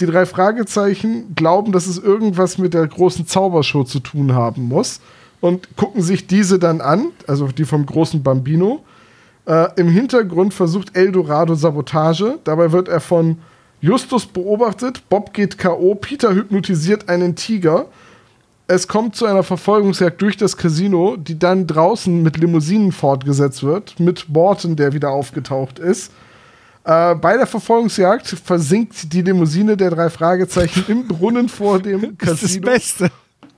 Die drei Fragezeichen glauben, dass es irgendwas mit der großen Zaubershow zu tun haben muss und gucken sich diese dann an, also die vom großen Bambino. Äh, Im Hintergrund versucht Eldorado Sabotage. Dabei wird er von Justus beobachtet. Bob geht K.O. Peter hypnotisiert einen Tiger. Es kommt zu einer Verfolgungsjagd durch das Casino, die dann draußen mit Limousinen fortgesetzt wird, mit Morton, der wieder aufgetaucht ist. Äh, bei der Verfolgungsjagd versinkt die Limousine der drei Fragezeichen im Brunnen vor dem Das ist das Casino, Beste.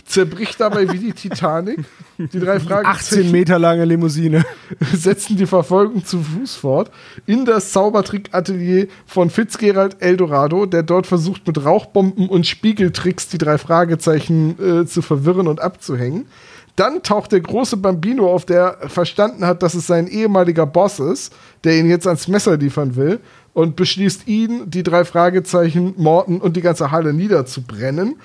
zerbricht dabei wie die Titanic. Die drei 18 Fragezeichen Meter lange Limousine. setzen die Verfolgung zu Fuß fort in das Zaubertrick-Atelier von Fitzgerald Eldorado, der dort versucht, mit Rauchbomben und Spiegeltricks die drei Fragezeichen äh, zu verwirren und abzuhängen. Dann taucht der große Bambino auf, der verstanden hat, dass es sein ehemaliger Boss ist, der ihn jetzt ans Messer liefern will und beschließt ihn, die drei Fragezeichen, Morten und die ganze Halle niederzubrennen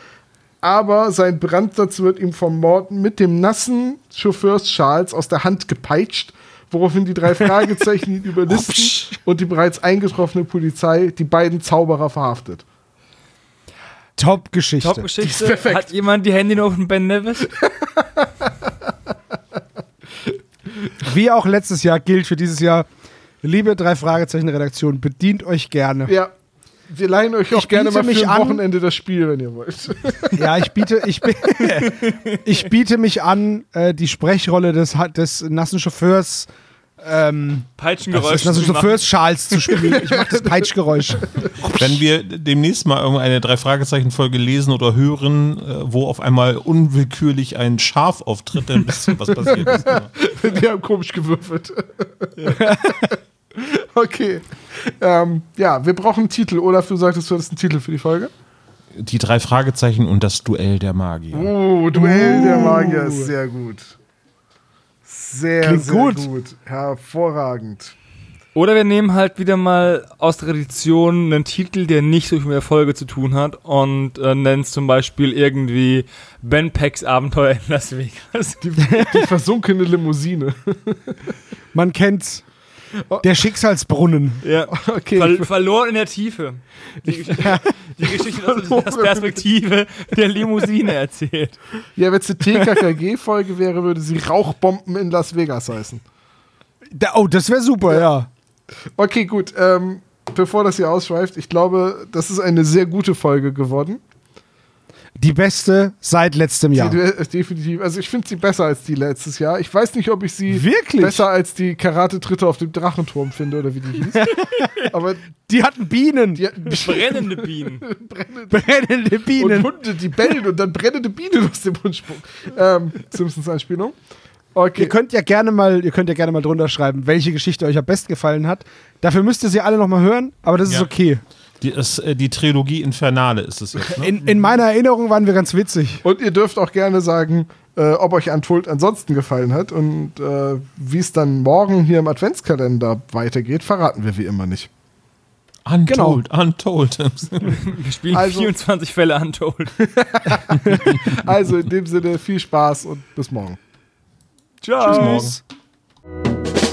aber sein Brandsatz wird ihm vom Morten mit dem nassen Chauffeursschals aus der Hand gepeitscht, woraufhin die drei Fragezeichen ihn überlisten und die bereits eingetroffene Polizei die beiden Zauberer verhaftet. Top-Geschichte. Top-Geschichte. Hat jemand die Hände auf den Ben Nevis? Wie auch letztes Jahr gilt für dieses Jahr, liebe drei Fragezeichen-Redaktion, bedient euch gerne. Ja. Wir leihen euch auch Ich gerne mal für ein. Wochenende das Spiel, wenn ihr wollt. Ja, ich biete, ich, ich biete mich an, äh, die Sprechrolle des, des nassen Chauffeurs, ähm, Peitschengeräusch. nassen zu machen. Chauffeursschals zu spielen. Ich mache das Peitschgeräusch. Wenn wir demnächst mal irgendeine Drei-Fragezeichen-Folge lesen oder hören, äh, wo auf einmal unwillkürlich ein Schaf auftritt, dann wisst ihr, was passiert ist. Ja. Die haben komisch gewürfelt. okay. Ähm, ja, wir brauchen einen Titel. Olaf, du sagtest, du hattest einen Titel für die Folge? Die drei Fragezeichen und das Duell der Magier. Oh, Duell der Magier ist sehr gut. Sehr, Klingt sehr gut. gut. Hervorragend. Oder wir nehmen halt wieder mal aus Tradition einen Titel, der nicht so viel mit der Folge zu tun hat und äh, nennen es zum Beispiel irgendwie Ben Pecks Abenteuer in Las Vegas. Die, die versunkene Limousine. Man kennt's. Der Schicksalsbrunnen. Ja. Okay. Ver verloren in der Tiefe. Die, Geschichte, die Geschichte aus der Perspektive der Limousine erzählt. Ja, wenn es eine TKKG-Folge wäre, würde sie Rauchbomben in Las Vegas heißen. Da, oh, das wäre super, ja. Okay, gut. Ähm, bevor das hier ausschweift, ich glaube, das ist eine sehr gute Folge geworden. Die beste seit letztem Jahr. Die, äh, definitiv. Also ich finde sie besser als die letztes Jahr. Ich weiß nicht, ob ich sie Wirklich? besser als die Karate-Tritte auf dem Drachenturm finde oder wie die hieß. Aber Die hatten Bienen. die, Brennende Bienen. Brennende und Bienen. Hunde, die bellen und dann brennende Bienen aus dem Mund spucken. Ähm, Simpsons-Anspielung. Okay. Ihr könnt ja gerne mal, ihr könnt ja gerne mal drunter schreiben, welche Geschichte euch am besten gefallen hat. Dafür müsst ihr sie alle nochmal hören, aber das ist Ja. okay. Die, ist, äh, die Trilogie Infernale ist es jetzt. Ne? In, in meiner Erinnerung waren wir ganz witzig. Und ihr dürft auch gerne sagen, äh, ob euch Untold ansonsten gefallen hat. Und äh, wie es dann morgen hier im Adventskalender weitergeht, verraten wir wie immer nicht. Untold, untold. Wir spielen Also- 24 Fälle Untold. Also in dem Sinne viel Spaß und bis morgen. Ciao. Bis morgen.